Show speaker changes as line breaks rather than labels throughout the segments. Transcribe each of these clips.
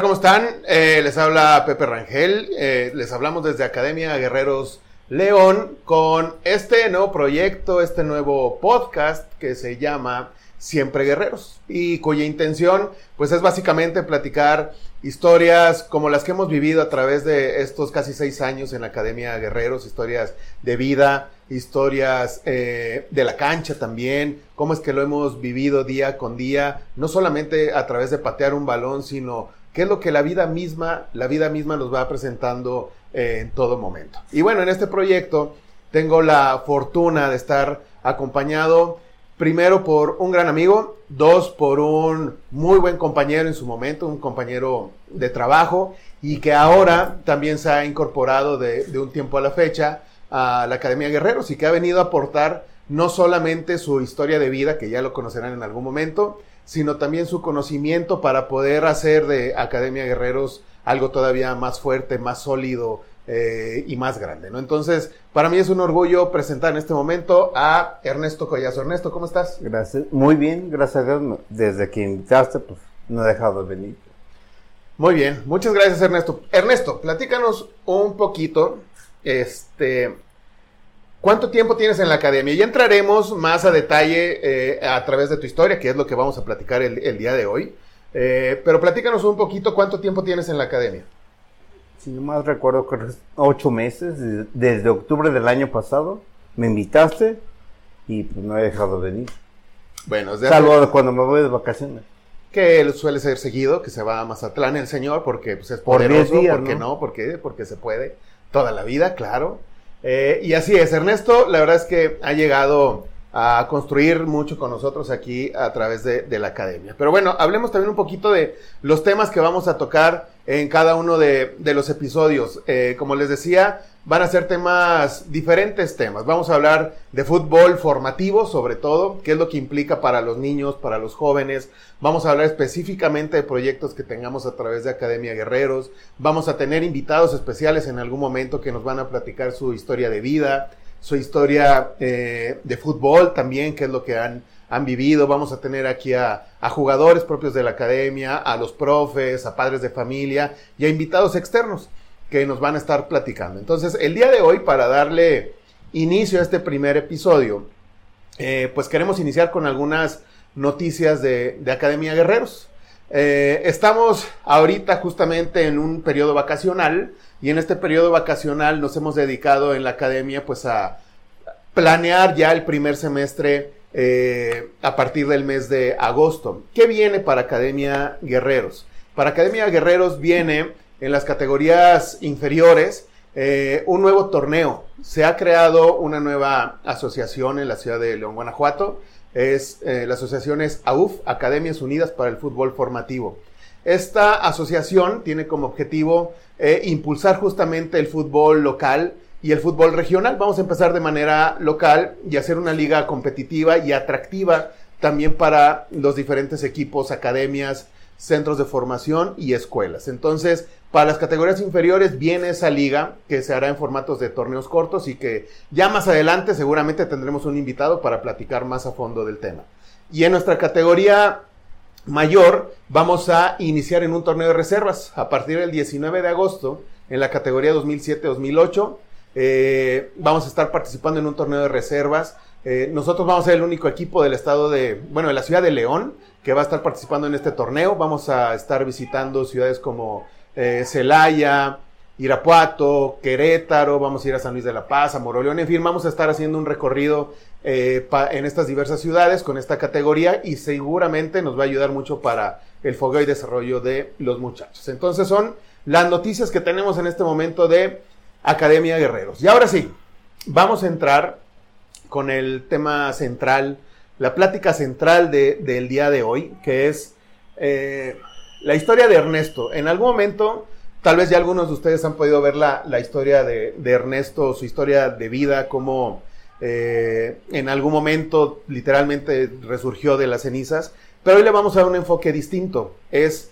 ¿cómo están? Eh, les habla Pepe Rangel. Eh, les hablamos desde Academia Guerreros León con este nuevo proyecto, este nuevo podcast que se llama Siempre Guerreros y cuya intención pues es básicamente platicar historias como las que hemos vivido a través de estos casi seis años en la Academia Guerreros, historias de vida, historias eh, de la cancha también, cómo es que lo hemos vivido día con día, no solamente a través de patear un balón, sino qué es lo que la vida misma, la vida misma nos va presentando eh, en todo momento. Y bueno, en este proyecto tengo la fortuna de estar acompañado primero por un gran amigo, dos por un muy buen compañero en su momento, un compañero de trabajo y que ahora también se ha incorporado de, de un tiempo a la fecha a la Academia Guerreros y que ha venido a aportar no solamente su historia de vida, que ya lo conocerán en algún momento, sino también su conocimiento para poder hacer de Academia Guerreros algo todavía más fuerte, más sólido eh, y más grande, ¿no? Entonces, para mí es un orgullo presentar en este momento a Ernesto Collazo. Ernesto, ¿cómo estás?
Gracias. Muy bien, gracias a Dios. Desde que invitaste, pues no he dejado de venir.
Muy bien, muchas gracias Ernesto. Ernesto, platícanos un poquito, este, ¿Cuánto tiempo tienes en la academia? Ya entraremos más a detalle eh, a través de tu historia, que es lo que vamos a platicar el, día de hoy. Eh, pero platícanos un poquito cuánto tiempo tienes en la academia.
Si yo más recuerdo que ocho meses, desde octubre del año pasado, me invitaste y pues no he dejado de venir. Bueno, desde Salvo cuando me voy de vacaciones.
Que suele ser seguido, que se va a Mazatlán el señor, porque pues, es poderoso, por días, porque ¿no? no, porque, porque se puede toda la vida, claro. Eh, y así es, Ernesto, la verdad es que ha llegado a construir mucho con nosotros aquí a través de, la academia. Pero bueno, hablemos también un poquito de los temas que vamos a tocar en cada uno de, los episodios. Eh, como les decía, van a ser temas, diferentes temas. Vamos a hablar de fútbol formativo, sobre todo, qué es lo que implica para los niños, para los jóvenes. Vamos a hablar específicamente de proyectos que tengamos a través de Academia Guerreros. Vamos a tener invitados especiales en algún momento que nos van a platicar su historia de vida, su historia eh, de fútbol también, qué es lo que han, han vivido. Vamos a tener aquí a, jugadores propios de la academia, a los profes, a padres de familia y a invitados externos que nos van a estar platicando. Entonces, el día de hoy, para darle inicio a este primer episodio, eh, pues queremos iniciar con algunas noticias de, Academia Guerreros. Eh, estamos ahorita justamente en un periodo vacacional y en este periodo vacacional nos hemos dedicado en la academia pues a planear ya el primer semestre eh, a partir del mes de agosto. ¿Qué viene para Academia Guerreros? Para Academia Guerreros viene en las categorías inferiores eh, un nuevo torneo. Se ha creado una nueva asociación en la ciudad de León, Guanajuato. Es, eh, la asociación es AUF, Academias Unidas para el Fútbol Formativo. Esta asociación tiene como objetivo impulsar justamente el fútbol local y el fútbol regional. Vamos a empezar de manera local y hacer una liga competitiva y atractiva también para los diferentes equipos, academias, centros de formación y escuelas. Entonces, para las categorías inferiores viene esa liga que se hará en formatos de torneos cortos y que ya más adelante seguramente tendremos un invitado para platicar más a fondo del tema. Y en nuestra categoría mayor vamos a iniciar en un torneo de reservas a partir del 19 de agosto en la categoría 2007-2008. Eh, vamos a estar participando en un torneo de reservas. Eh, nosotros vamos a ser el único equipo del estado de, bueno, de la ciudad de León que va a estar participando en este torneo. Vamos a estar visitando ciudades como eh, Celaya, Irapuato, Querétaro, vamos a ir a San Luis de la Paz, a Moroleón, en fin, vamos a estar haciendo un recorrido en estas diversas ciudades con esta categoría y seguramente nos va a ayudar mucho para el fogueo y desarrollo de los muchachos. Entonces son las noticias que tenemos en este momento de Academia Guerreros. Y ahora sí, vamos a entrar con el tema central, la plática central del día de hoy, que es eh, la historia de Ernesto. En algún momento, tal vez ya algunos de ustedes han podido ver la, historia de, Ernesto, su historia de vida, cómo eh, en algún momento literalmente resurgió de las cenizas. Pero hoy le vamos a dar un enfoque distinto. Es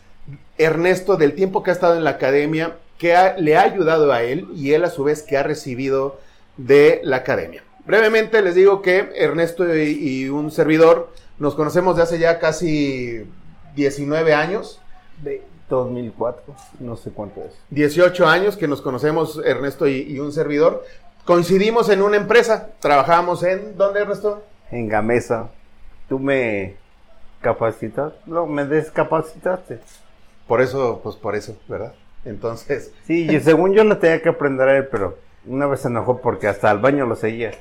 Ernesto del tiempo que ha estado en la academia, que le ha ayudado a él y él a su vez que ha recibido de la academia. Brevemente les digo que Ernesto y, y un servidor nos conocemos de hace ya casi 19 años
2004, no sé cuánto es.
18 años que nos conocemos Ernesto y, un servidor. Coincidimos en una empresa, trabajábamos en, ¿dónde Ernesto?
En Gamesa. Tú me capacitaste, no, me descapacitaste.
Por eso, pues por eso, ¿verdad? Entonces.
Sí, según yo lo tenía que aprender a él, pero una vez se enojó porque hasta al baño lo seguía.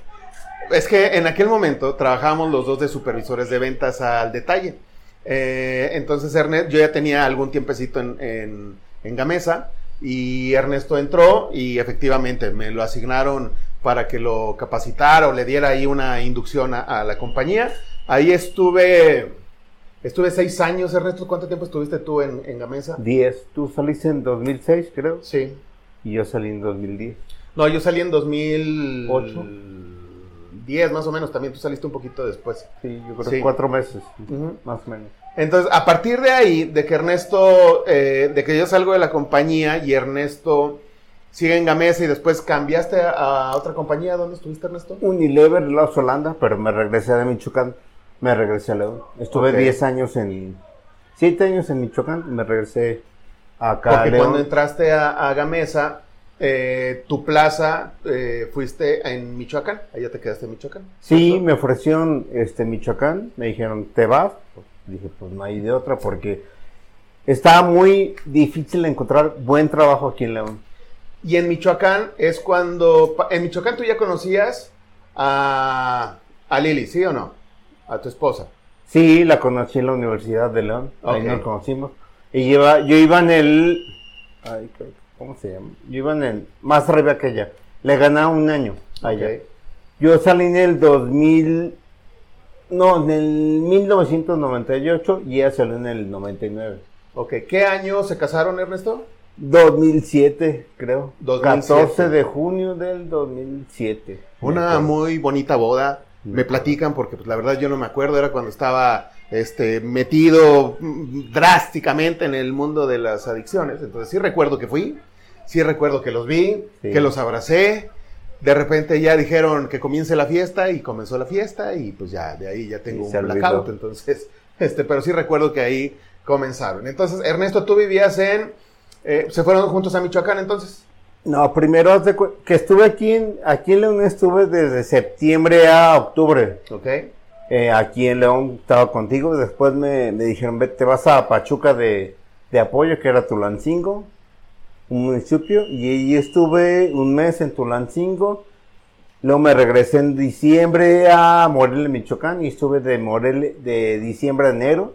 Es que en aquel momento trabajábamos los dos de supervisores de ventas al detalle. Eh, entonces Ernesto, yo ya tenía algún tiempecito en, en, Gamesa y Ernesto entró y efectivamente me lo asignaron para que lo capacitara o le diera ahí una inducción a, la compañía. Ahí estuve, estuve seis años, Ernesto. ¿Cuánto tiempo estuviste tú en, en Gamesa?
Diez. Tú saliste en 2006, creo.
Sí.
Y yo salí en 2010.
No, yo salí en 2008. 10 más o menos, también tú saliste un poquito después.
Sí, yo creo que cuatro meses, más o menos.
Entonces, a partir de ahí, de que Ernesto, eh, de que yo salgo de la compañía y Ernesto sigue en Gamesa y después cambiaste a, otra compañía, ¿dónde estuviste Ernesto?
Unilever, La Holanda, pero me regresé de Michoacán, me regresé a León. Estuve 10 años en, 7 años en Michoacán, me regresé acá
Porque cuando entraste a Gamesa, eh, tu plaza eh, fuiste en Michoacán, allá te quedaste en Michoacán.
Sí, me ofrecieron este Michoacán, me dijeron, ¿te vas? dije, pues no hay de otra porque estaba muy difícil encontrar buen trabajo aquí en León.
Y en Michoacán es cuando, en Michoacán tú ya conocías a, a Lili, ¿sí o no? A tu esposa.
Sí, la conocí en la Universidad de León, ahí nos conocimos. Y yo iba en el... Ay, ¿Cómo se llama? Yo iba en el. Más arriba que ella. Le ganaba un año allá. Yo salí en el 2000. No, en el 1998 y ella salió en el 99.
Ok, ¿qué año se casaron, Ernesto?
2007, creo. 14 de junio del 2007.
Una muy bonita boda. Me platican porque pues, la verdad yo no me acuerdo, era cuando estaba este, metido drásticamente en el mundo de las adicciones. Entonces sí recuerdo que fui, sí recuerdo que los vi, que los abracé. De repente ya dijeron que comience la fiesta y comenzó la fiesta y pues ya de ahí ya tengo un blackout. Entonces, este, pero sí recuerdo que ahí comenzaron. Entonces, Ernesto, tú vivías en, eh, se fueron juntos a Michoacán entonces.
No, primero que estuve aquí en, aquí en León estuve desde septiembre a octubre.
Ok.
Eh, aquí en León estaba contigo, después me, me dijeron, te vas a Pachuca de, de, apoyo, que era Tulancingo, un municipio, y ahí estuve un mes en Tulancingo, luego me regresé en diciembre a Morelia, Michoacán, y estuve de Morelia, de diciembre a enero,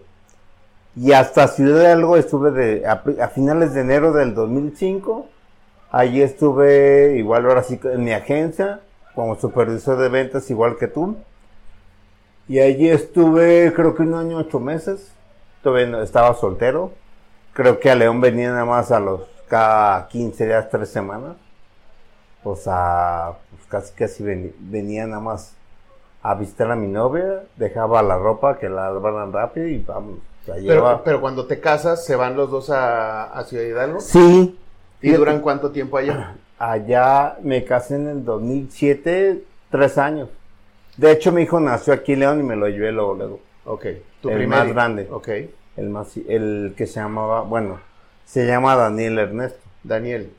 y hasta Ciudad de Algo estuve de, a finales de enero del 2005, allí estuve igual ahora sí en mi agencia, como supervisor de ventas igual que tú, y allí estuve, creo que un año, ocho meses. Todavía estaba soltero. Creo que a León venía nada más a los cada 15 días, tres semanas. O sea, pues casi casi venía, nada más a visitar a mi novia, dejaba la ropa que la lavaran rápido y vamos.
Pero, pero, cuando te casas, ¿se van los dos a, a Ciudad Hidalgo?
Sí.
¿Y duran cuánto tiempo allá?
Allá me casé en el 2007, tres años. De hecho, mi hijo nació aquí en León y me lo llevé luego, luego.
Ok.
Tu el más grande.
Ok.
El más, el que se llamaba, bueno, se llama Daniel Ernesto.
Daniel.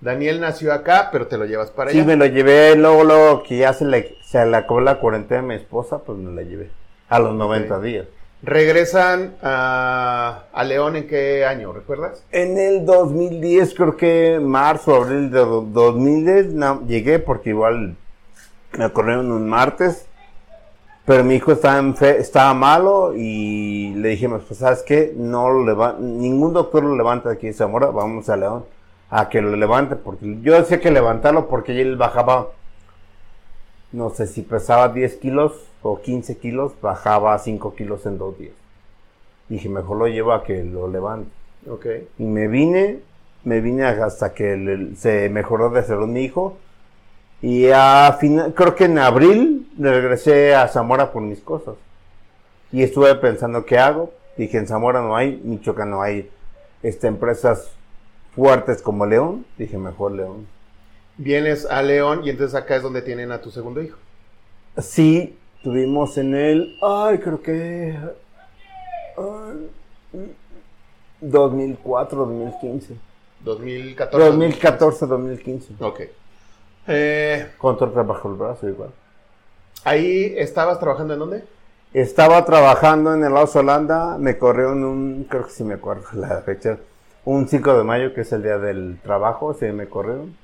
Daniel nació acá, pero te lo llevas para allá.
Sí, me lo llevé luego, luego que ya se le, se le acabó la cuarentena de mi esposa, pues me la llevé. A los 90 días.
¿Regresan a, a, León en qué año, recuerdas?
En el 2010, creo que marzo, abril de 2010, llegué porque igual me corrieron un martes, pero mi hijo estaba, estaba malo y le dijimos, pues sabes qué, no lo ningún doctor lo levanta aquí en Zamora, vamos a León a que lo levante, porque yo decía que levantarlo porque él bajaba, no sé si pesaba 10 kilos o 15 kilos, bajaba 5 kilos en dos días. Dije, mejor lo llevo a que lo levante.
Okay.
Y me vine, me vine hasta que se mejoró de salud mi hijo y a final, creo que en abril regresé a Zamora por mis cosas. Y estuve pensando qué hago. Dije, en Zamora no hay, Michoacán no hay este, empresas fuertes como León. Dije, mejor León.
Vienes a León y entonces acá es donde tienen a tu segundo hijo.
Sí, tuvimos en él, ay, creo que 2004, 2015.
2014.
2014, 2015.
Ok.
Eh, Control trabajo el brazo igual.
¿Ahí estabas trabajando en dónde?
Estaba trabajando en el Laos Holanda, me corrió en un, creo que sí me acuerdo la fecha, un 5 de mayo, que es el día del trabajo, sí me corrieron.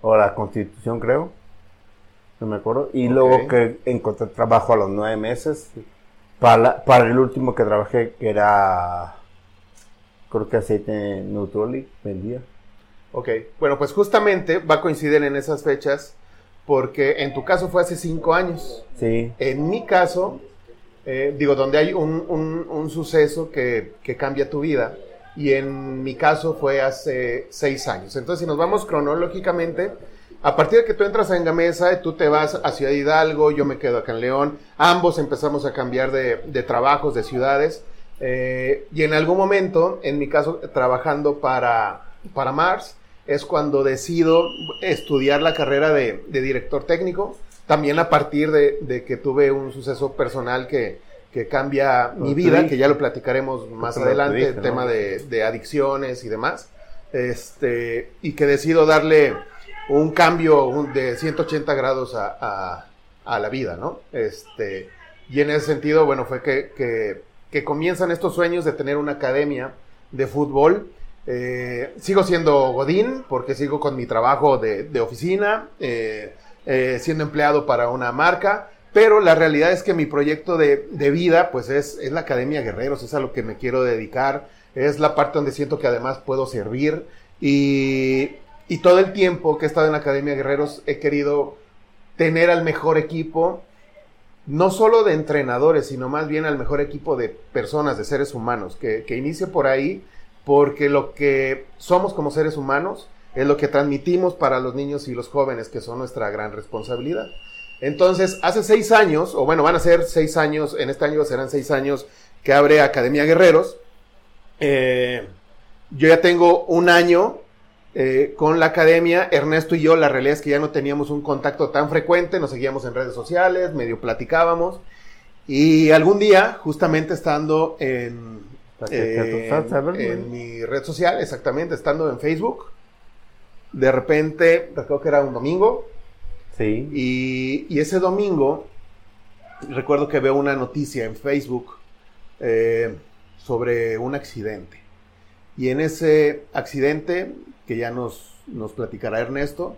O la constitución, creo. No me acuerdo. Y luego que encontré trabajo a los nueve meses. Para, para el último que trabajé, que era, creo que aceite Nutrolic, vendía.
Ok, bueno, pues justamente va a coincidir en esas fechas porque en tu caso fue hace cinco años.
Sí.
En mi caso, eh, digo, donde hay un, suceso que, cambia tu vida, y en mi caso fue hace seis años. Entonces, si nos vamos cronológicamente, a partir de que tú entras en Gamesa, tú te vas a Ciudad Hidalgo, yo me quedo acá en León, ambos empezamos a cambiar de, trabajos, de ciudades, eh, y en algún momento, en mi caso, trabajando para, para Mars, es cuando decido estudiar la carrera de, director técnico, también a partir de, que tuve un suceso personal que, cambia mi vida, que ya lo platicaremos más adelante, el tema de, adicciones y demás, este, y que decido darle un cambio de 180 grados a, la vida, ¿no? Este, y en ese sentido, bueno, fue que, que comienzan estos sueños de tener una academia de fútbol, eh, sigo siendo Godín porque sigo con mi trabajo de, oficina, eh, eh, siendo empleado para una marca, pero la realidad es que mi proyecto de, vida pues es, es, la Academia Guerreros, es a lo que me quiero dedicar, es la parte donde siento que además puedo servir y, y todo el tiempo que he estado en la Academia Guerreros he querido tener al mejor equipo no solo de entrenadores, sino más bien al mejor equipo de personas, de seres humanos, que, que inicie por ahí porque lo que somos como seres humanos es lo que transmitimos para los niños y los jóvenes, que son nuestra gran responsabilidad. Entonces, hace seis años, o bueno, van a ser seis años, en este año serán seis años que abre Academia Guerreros. Eh, yo ya tengo un año eh, con la academia. Ernesto y yo, la realidad es que ya no teníamos un contacto tan frecuente, nos seguíamos en redes sociales, medio platicábamos. Y algún día, justamente estando en, en mi red social, exactamente, estando en Facebook. De repente, recuerdo que era un domingo.
Sí.
Y, ese domingo, recuerdo que veo una noticia en Facebook eh, sobre un accidente. Y en ese accidente, que ya nos, nos platicará Ernesto,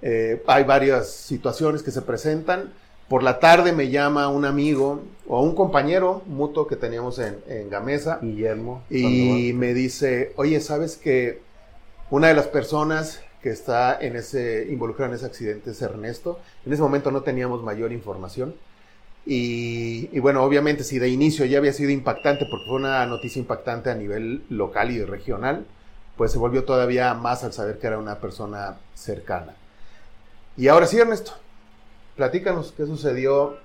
eh, hay varias situaciones que se presentan por la tarde me llama un amigo o un compañero mutuo que teníamos en, Gamesa.
Guillermo.
Y me dice, oye, ¿sabes que una de las personas que está en ese, involucrada en ese accidente es Ernesto? En ese momento no teníamos mayor información. Y, y, bueno, obviamente si de inicio ya había sido impactante, porque fue una noticia impactante a nivel local y regional, pues se volvió todavía más al saber que era una persona cercana. Y ahora sí, Ernesto, Platícanos qué sucedió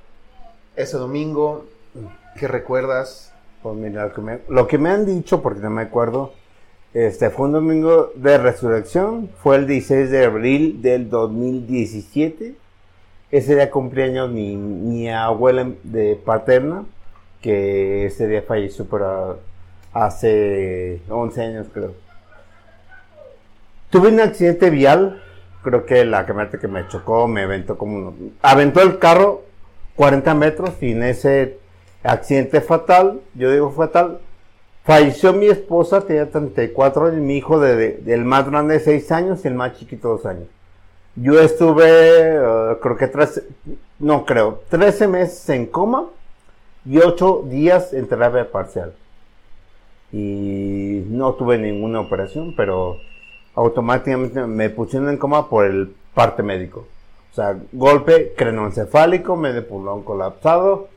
ese domingo, qué recuerdas.
Pues mira, lo que, me, lo que me han dicho, porque no me acuerdo, este fue un domingo de resurrección, fue el 16 de abril del 2017. Ese día cumpleaños mi, mi abuela de paterna, que ese día falleció hace 11 años creo. Tuve un accidente vial creo que la camioneta que me chocó me aventó como aventó el carro 40 metros y en ese accidente fatal, yo digo fatal, falleció mi esposa, tenía 34 años, mi hijo de, el más grande 6 años y el más chiquito 2 años. Yo estuve, eh, creo que tres, no creo, 13 meses en coma y 8 días en terapia parcial. Y no tuve ninguna operación, pero automáticamente me pusieron en coma por el parte médico. O sea, golpe crenoencefálico, medio pulmón colapsado,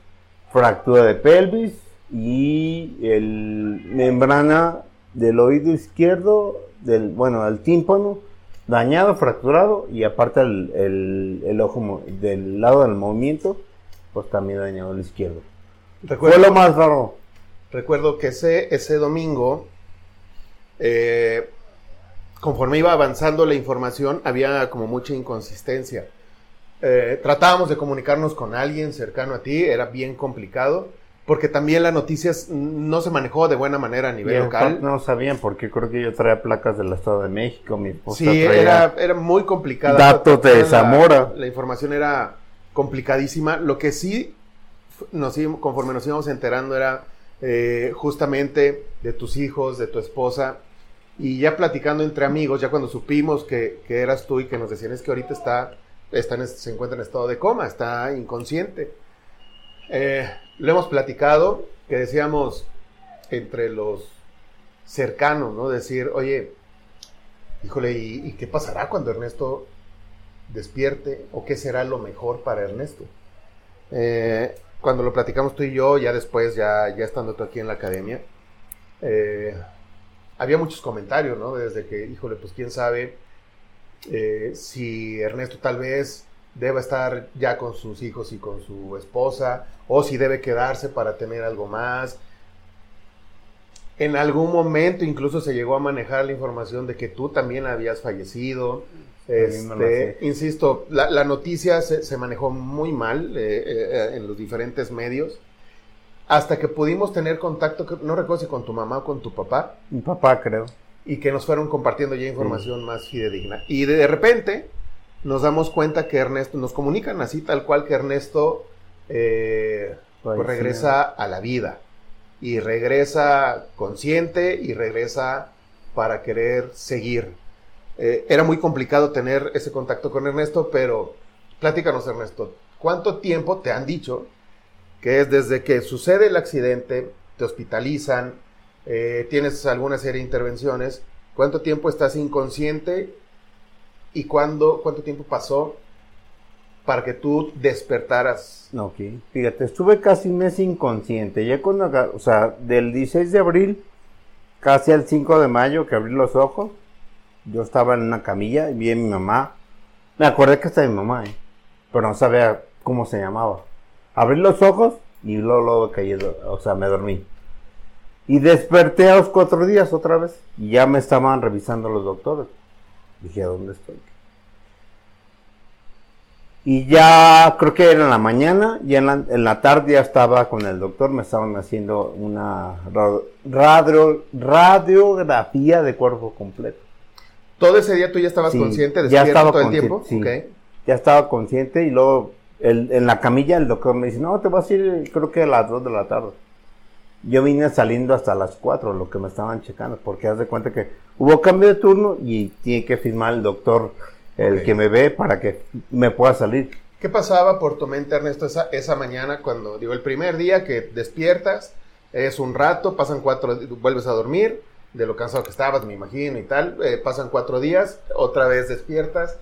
fractura de pelvis y el membrana del oído izquierdo, del, bueno, del tímpano, dañado, fracturado y aparte el, el, ojo del lado del movimiento, pues también dañado el izquierdo.
Fue lo más raro. Recuerdo que ese, ese domingo eh, conforme iba avanzando la información, había como mucha inconsistencia. Eh, tratábamos de comunicarnos con alguien cercano a ti, era bien complicado. porque también la noticia no se manejó de buena manera a nivel local.
No sabían, porque creo que yo traía placas del Estado de México, mi
Sí, era, era muy complicada.
Datos de Zamora.
La, información era complicadísima. Lo que sí, nos, conforme nos íbamos enterando, era eh, justamente de tus hijos, de tu esposa, y ya platicando entre amigos, ya cuando supimos que, eras tú y que nos decían es que ahorita está, está se encuentra en estado de coma, está inconsciente. Eh, lo hemos platicado, que decíamos entre los cercanos, ¿no? Decir, oye, híjole, ¿y, qué pasará cuando Ernesto despierte? ¿O qué será lo mejor para Ernesto? Eh, cuando lo platicamos tú y yo, ya después, ya, ya estando tú aquí en la academia, eh, había muchos comentarios, ¿no? Desde que, híjole, pues quién sabe eh, si Ernesto tal vez deba estar ya con sus hijos y con su esposa, o si debe quedarse para tener algo más. En algún momento incluso se llegó a manejar la información de que tú también habías fallecido. Este, insisto, la, noticia se, manejó muy mal eh, eh, en los diferentes medios. Hasta que pudimos tener contacto, no recuerdo si con tu mamá o con tu papá.
Mi papá, creo.
Y que nos fueron compartiendo ya información más fidedigna. Y de repente, nos damos cuenta que Ernesto, nos comunican así tal cual que Ernesto eh, pues regresa a la vida y regresa consciente y regresa para querer seguir. Eh, era muy complicado tener ese contacto con Ernesto, pero platícanos Ernesto, ¿cuánto tiempo te han dicho que es desde que sucede el accidente, te hospitalizan, eh, tienes alguna serie de intervenciones, cuánto tiempo estás inconsciente ¿Y cuándo, cuánto tiempo pasó para que tú despertaras?
Ok, fíjate, estuve casi un mes inconsciente. Ya cuando, o sea, del 16 de abril casi al 5 de mayo que abrí los ojos, yo estaba en una camilla y vi a mi mamá. Me acordé que estaba mi mamá, ¿eh? pero no sabía cómo se llamaba. Abrí los ojos y luego, luego caí, o sea, me dormí. Y desperté a los cuatro días otra vez y ya me estaban revisando los doctores. Dije, ¿a dónde estoy? Y ya creo que era en la mañana, y en la, tarde ya estaba con el doctor, me estaban haciendo una radio, radiografía de cuerpo completo.
¿Todo ese día tú ya estabas consciente,
ya estaba todo el tiempo? Sí, Ya estaba consciente y luego en la camilla el doctor me dice, no, te vas a ir creo que a las 2 de la tarde. Yo vine saliendo hasta las 4, lo que me estaban checando, porque haz de cuenta que hubo cambio de turno y tiene que firmar el doctor, el que me ve, para que me pueda salir.
¿Qué pasaba por tu mente, Ernesto, esa, esa mañana cuando, digo, el primer día que despiertas, es un rato, pasan cuatro, vuelves a dormir, de lo cansado que estabas, me imagino, y tal, eh, pasan cuatro días, otra vez despiertas,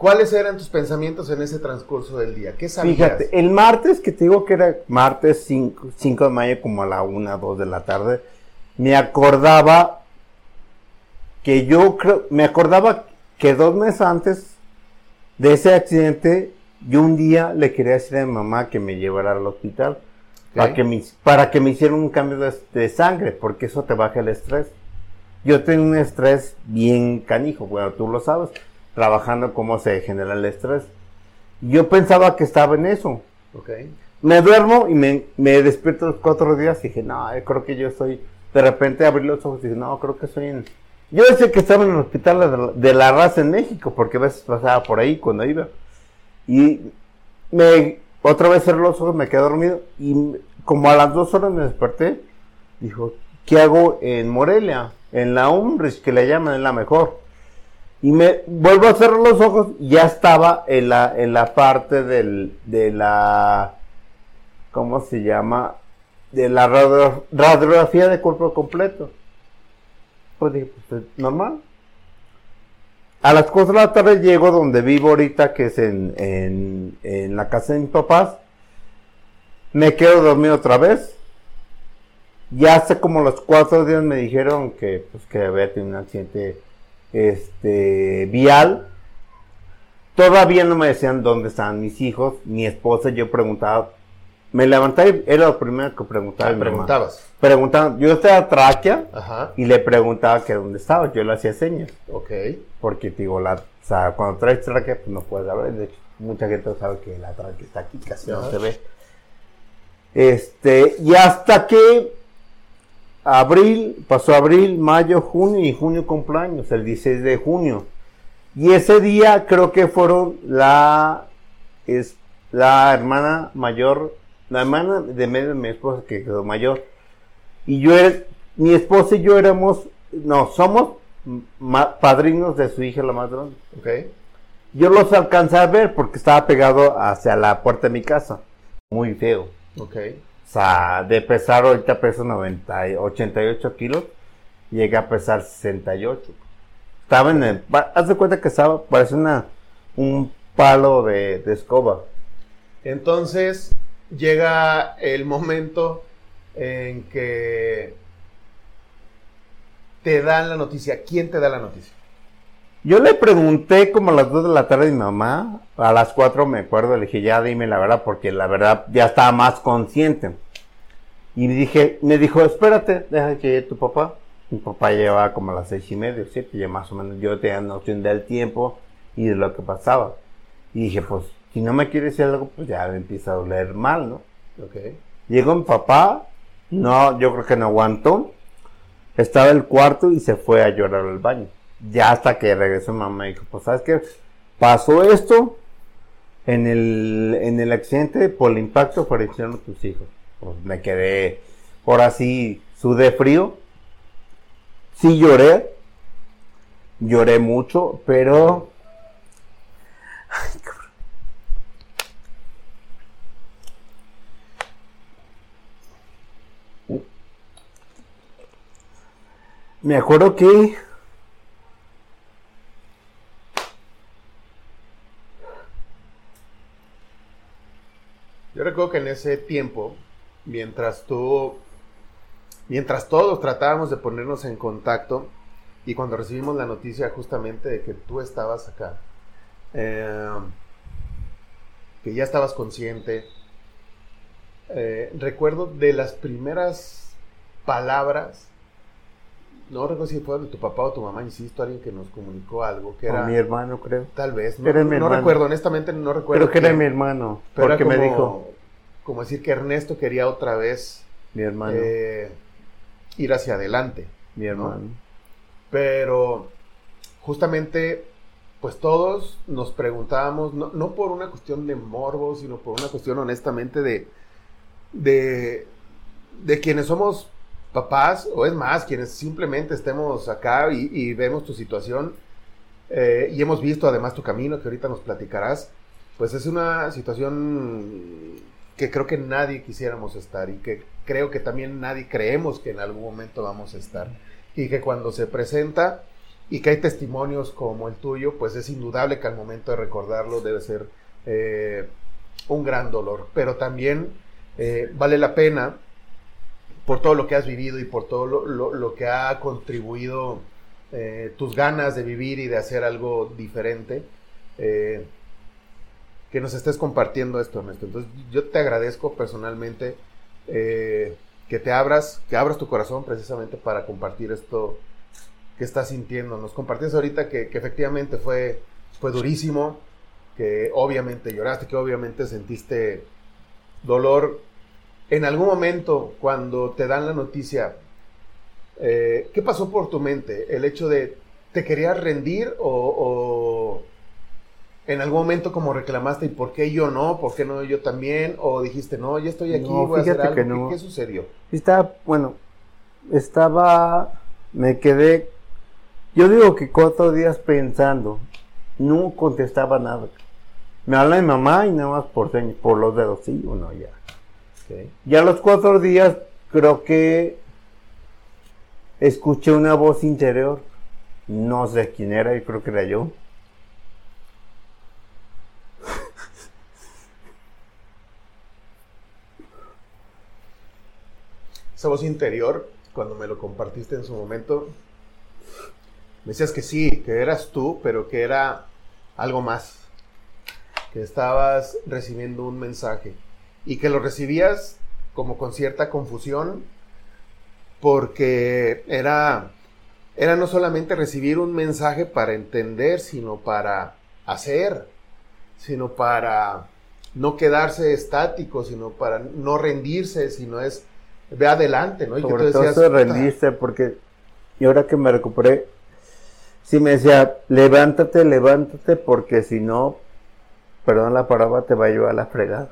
¿Cuáles eran tus pensamientos en ese transcurso del día? ¿Qué sabías? Fíjate,
el martes, que te digo que era martes 5, de mayo, como a la 1, 2 de la tarde, me acordaba que yo creo, me acordaba que dos meses antes de ese accidente, yo un día le quería decir a mi mamá que me llevara al hospital para, que me, para que me hiciera un cambio de, de, sangre, porque eso te baja el estrés. Yo tengo un estrés bien canijo, bueno, tú lo sabes trabajando cómo se genera el estrés. Yo pensaba que estaba en eso. Okay. Me duermo y me, me despierto los cuatro días y dije, no, creo que yo estoy. De repente abrí los ojos y dije, no, creo que estoy en. Yo decía que estaba en el hospital de la, raza en México, porque a veces pasaba por ahí cuando iba. Y me otra vez cerré los ojos, me quedé dormido y como a las dos horas me desperté. Dijo, ¿qué hago en Morelia? En la UMRIS, que le llaman, es la mejor. Y me vuelvo a cerrar los ojos, ya estaba en la, en la parte del, de la, ¿cómo se llama? De la radiografía de cuerpo completo. Pues dije, pues normal. A las 4 de la tarde llego donde vivo ahorita, que es en, en, en la casa de mis papás. Me quedo dormido otra vez. Ya hace como los cuatro días me dijeron que, pues, que había tenido un accidente este, vial. Todavía no me decían dónde estaban mis hijos, mi esposa, yo preguntaba, me levanté y era lo primero que preguntaba. Ah,
preguntabas.
Preguntaba, yo estaba tráquea y le preguntaba que dónde estaba, yo le hacía señas.
Ok.
Porque digo, la, o sea, cuando traes tráquea, pues no puedes hablar. De hecho, mucha gente sabe que la tráquea está aquí, casi no se ve. Este, y hasta que abril, pasó abril, mayo, junio y junio cumpleaños, el 16 de junio. Y ese día creo que fueron la, es, la hermana mayor, la hermana de medio de mi esposa que quedó mayor. Y yo mi esposa y yo éramos, no, somos padrinos de su hija la más. Okay. Yo los alcancé a ver porque estaba pegado hacia la puerta de mi casa. Muy feo. Okay. Sea, de pesar ahorita peso 90, 88 kilos, llegué a pesar 68. Estaba en el, haz de cuenta que estaba, parece una, un palo de escoba.
Entonces, llega el momento en que te dan la noticia. ¿Quién te da la noticia?
Yo le pregunté como a las 2 de la tarde a mi mamá, a las 4 me acuerdo, le dije, ya dime la verdad, porque la verdad ya estaba más consciente. Y me dije, me dijo, espérate, deja que llegue tu papá. Mi papá llevaba como a las seis y media, siete, ya más o menos yo tenía noción del tiempo y de lo que pasaba. Y dije, pues, si no me quiere decir algo, pues ya me empieza a doler mal, ¿no? Okay. Llegó mi papá, no, yo creo que no aguantó. Estaba en el cuarto y se fue a llorar al baño ya hasta que regresó mamá y dijo, pues sabes qué, pasó esto en el, en el accidente por el impacto fallecieron tus hijos. Pues me quedé, por así, sudé frío. Sí lloré, lloré mucho, pero... me acuerdo que
Yo recuerdo que en ese tiempo, mientras tú, mientras todos tratábamos de ponernos en contacto, y cuando recibimos la noticia justamente de que tú estabas acá, eh, que ya estabas consciente, eh, recuerdo de las primeras palabras, no recuerdo si fue de tu papá o tu mamá, insisto, alguien que nos comunicó algo, que era...
mi hermano, creo.
Tal vez, no, no recuerdo, honestamente no recuerdo.
Creo que, era mi hermano, porque me dijo
como decir que Ernesto quería otra vez
mi hermano
eh, ir hacia adelante.
Mi hermano.
Pero justamente, pues todos nos preguntábamos, no, por una cuestión de morbo, sino por una cuestión honestamente de, de, de quienes somos papás, o es más, quienes simplemente estemos acá y, vemos tu situación eh, y hemos visto además tu camino que ahorita nos platicarás, pues es una situación que creo que nadie quisiéramos estar y que creo que también nadie creemos que en algún momento vamos a estar. Y que cuando se presenta y que hay testimonios como el tuyo, pues es indudable que al momento de recordarlo debe ser eh, un gran dolor. Pero también eh, vale la pena por todo lo que has vivido y por todo lo, que ha contribuido eh, tus ganas de vivir y de hacer algo diferente que nos estés compartiendo esto, Ernesto. Entonces, yo te agradezco personalmente eh, que te abras, que abras tu corazón precisamente para compartir esto que estás sintiendo. Nos compartías ahorita que, efectivamente fue, fue durísimo, que obviamente lloraste, que obviamente sentiste dolor. En algún momento, cuando te dan la noticia, eh, ¿qué pasó por tu mente? El hecho de, ¿te querías rendir o en algún momento como reclamaste, ¿y por qué yo no? ¿Por qué no yo también? ¿O dijiste, no, ya estoy aquí, voy a hacer algo? ¿Qué, sucedió?
Estaba, bueno, estaba, me quedé, yo digo que cuatro días pensando, no contestaba nada. Me habla mi mamá y nada más por, por los dedos, sí o no, ya. Ya los cuatro días creo que escuché una voz interior, no sé quién era, y creo que era yo
esa voz interior, cuando me lo compartiste en su momento, me decías que sí, que eras tú, pero que era algo más, que estabas recibiendo un mensaje y que lo recibías como con cierta confusión porque era era no solamente recibir un mensaje para entender, sino para hacer, sino para no quedarse estático, sino para no rendirse, sino es ve adelante, ¿no?
Y Sobre que tú decías, rendiste porque y ahora que me recuperé, sí me decía, levántate, levántate, porque si no, perdón la palabra, te va a llevar a la fregada.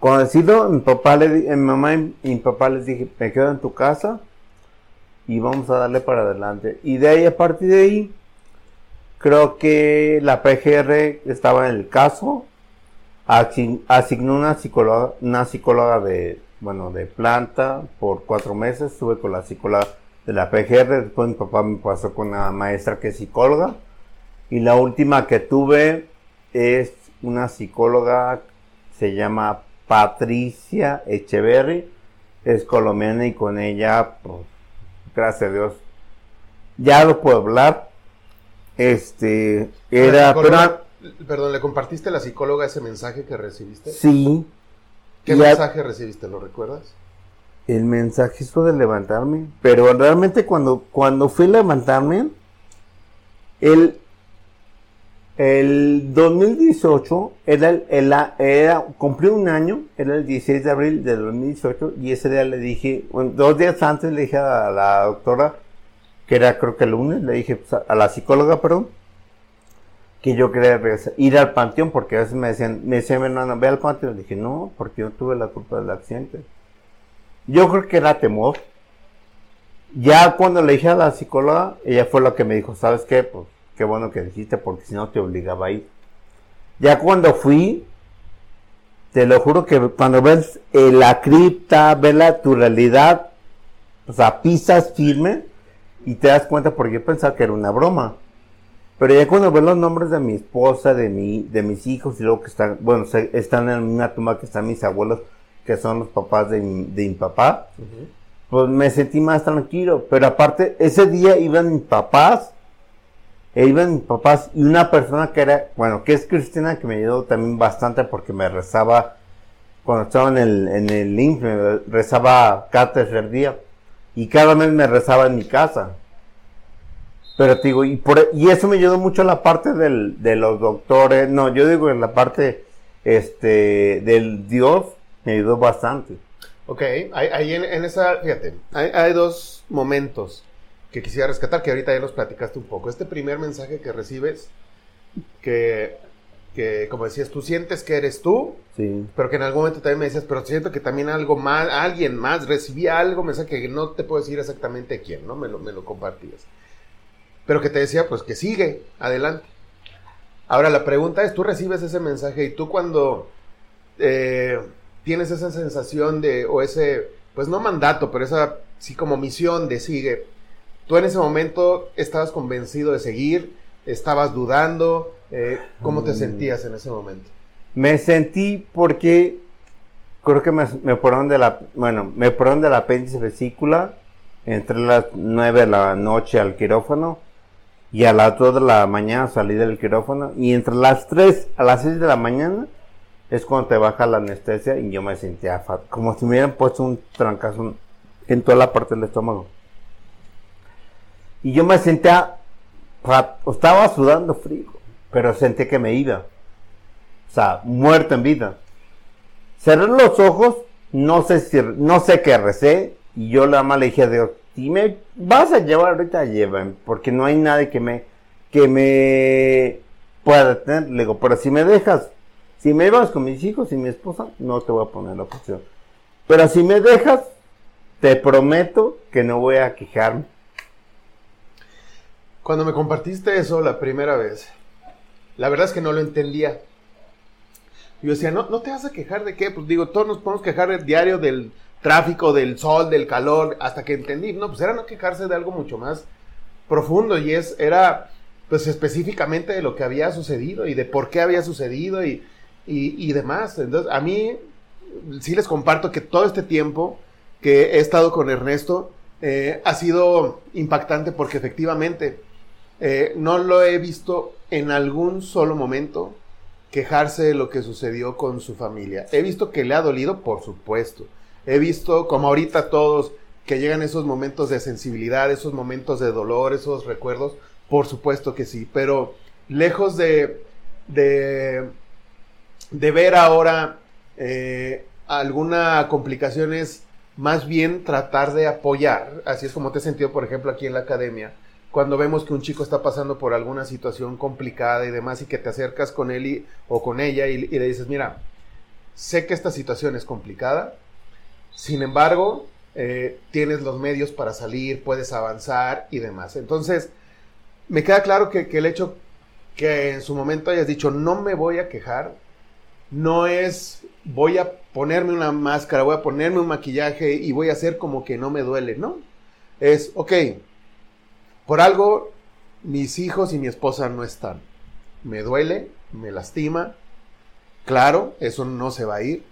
Cuando decido, mi papá le mi mamá y mi papá les dije, me quedo en tu casa y vamos a darle para adelante. Y de ahí, a partir de ahí, creo que la PGR estaba en el caso, asignó una psicóloga, una psicóloga de, bueno, de planta por cuatro meses, estuve con la psicóloga de la PGR, después mi papá me pasó con una maestra que es psicóloga, y la última que tuve es una psicóloga, se llama Patricia Echeverry, es colombiana y con ella, pues, gracias a Dios, ya lo puedo hablar. Este, era,
Perdón, ¿le compartiste a la psicóloga ese mensaje que recibiste?
Sí.
¿Qué mensaje recibiste? ¿Lo recuerdas?
El mensaje es de levantarme. Pero realmente cuando, cuando fui a levantarme, el, el 2018 era el, era, cumplió un año, era el 16 de abril de 2018, y ese día le dije, dos días antes le dije a la doctora, que era creo que el lunes, le dije pues, a la psicóloga, perdón, que yo quería ir al panteón porque a veces me decían, me decían mi ve al panteón. Dije, no, porque yo tuve la culpa del accidente. Yo creo que era temor. Ya cuando le dije a la psicóloga, ella fue la que me dijo, ¿sabes qué? Pues qué bueno que dijiste porque si no te obligaba a ir. Ya cuando fui, te lo juro que cuando ves eh, la cripta, ves la, tu realidad, o sea, pisas firme y te das cuenta porque yo pensaba que era una broma. Pero ya cuando veo los nombres de mi esposa, de mi, de mis hijos y luego que están, bueno, están en una tumba que están mis abuelos, que son los papás de, mi papá, pues me sentí más tranquilo. Pero aparte, ese día iban mis papás, e iban mis papás y una persona que era, bueno, que es Cristina, que me ayudó también bastante porque me rezaba, cuando estaba en el, en el link, me rezaba cada tercer día. Y cada mes me rezaba en mi casa. Pero te digo, y, por, y eso me ayudó mucho la parte del, de los doctores, no, yo digo en la parte este, del Dios, me ayudó bastante.
Ok, ahí en, en, esa, fíjate, hay, hay, dos momentos que quisiera rescatar, que ahorita ya los platicaste un poco. Este primer mensaje que recibes, que, que como decías, tú sientes que eres tú,
sí.
pero que en algún momento también me decías, pero siento que también algo más, alguien más recibí algo, mensaje que no te puedo decir exactamente quién, ¿no? Me lo, me lo compartías pero que te decía, pues que sigue, adelante. Ahora la pregunta es, tú recibes ese mensaje y tú cuando eh, tienes esa sensación de, o ese, pues no mandato, pero esa, sí como misión de sigue, tú en ese momento estabas convencido de seguir, estabas dudando, eh, ¿cómo te mm. sentías en ese momento?
Me sentí porque creo que me, me de la, bueno, me fueron de la apéndice vesícula, entre las nueve de la noche al quirófano, y a las 2 de la mañana salí del quirófano y entre las 3 a las 6 de la mañana es cuando te baja la anestesia y yo me sentía como si me hubieran puesto un trancazo en toda la parte del estómago. Y yo me sentía, estaba sudando frío, pero sentí que me iba. O sea, muerto en vida. Cerré los ojos, no sé si, no sé qué recé, y yo la más le dije a Dios, si me vas a llevar ahorita, lleven, porque no hay nadie que me, que me pueda tener. Le digo, pero si me dejas, si me vas con mis hijos y mi esposa, no te voy a poner la opción. Pero si me dejas, te prometo que no voy a quejarme.
Cuando me compartiste eso la primera vez, la verdad es que no lo entendía. Yo decía, no, no te vas a quejar de qué, pues digo, todos nos podemos quejar el diario del tráfico, del sol, del calor, hasta que entendí, no, pues era no quejarse de algo mucho más profundo y es, era pues específicamente de lo que había sucedido y de por qué había sucedido y, y, demás. Entonces, a mí sí les comparto que todo este tiempo que he estado con Ernesto eh, ha sido impactante porque efectivamente eh, no lo he visto en algún solo momento quejarse de lo que sucedió con su familia. He visto que le ha dolido, por supuesto. He visto, como ahorita todos, que llegan esos momentos de sensibilidad, esos momentos de dolor, esos recuerdos, por supuesto que sí, pero lejos de, de, de ver ahora eh, alguna complicación es más bien tratar de apoyar, así es como te he sentido, por ejemplo, aquí en la academia, cuando vemos que un chico está pasando por alguna situación complicada y demás y que te acercas con él o con ella y, le dices, mira, sé que esta situación es complicada, sin embargo, eh, tienes los medios para salir, puedes avanzar y demás. Entonces, me queda claro que, que el hecho que en su momento hayas dicho, no me voy a quejar, no es voy a ponerme una máscara, voy a ponerme un maquillaje y voy a hacer como que no me duele, ¿no? Es, ok, por algo mis hijos y mi esposa no están. Me duele, me lastima, claro, eso no se va a ir,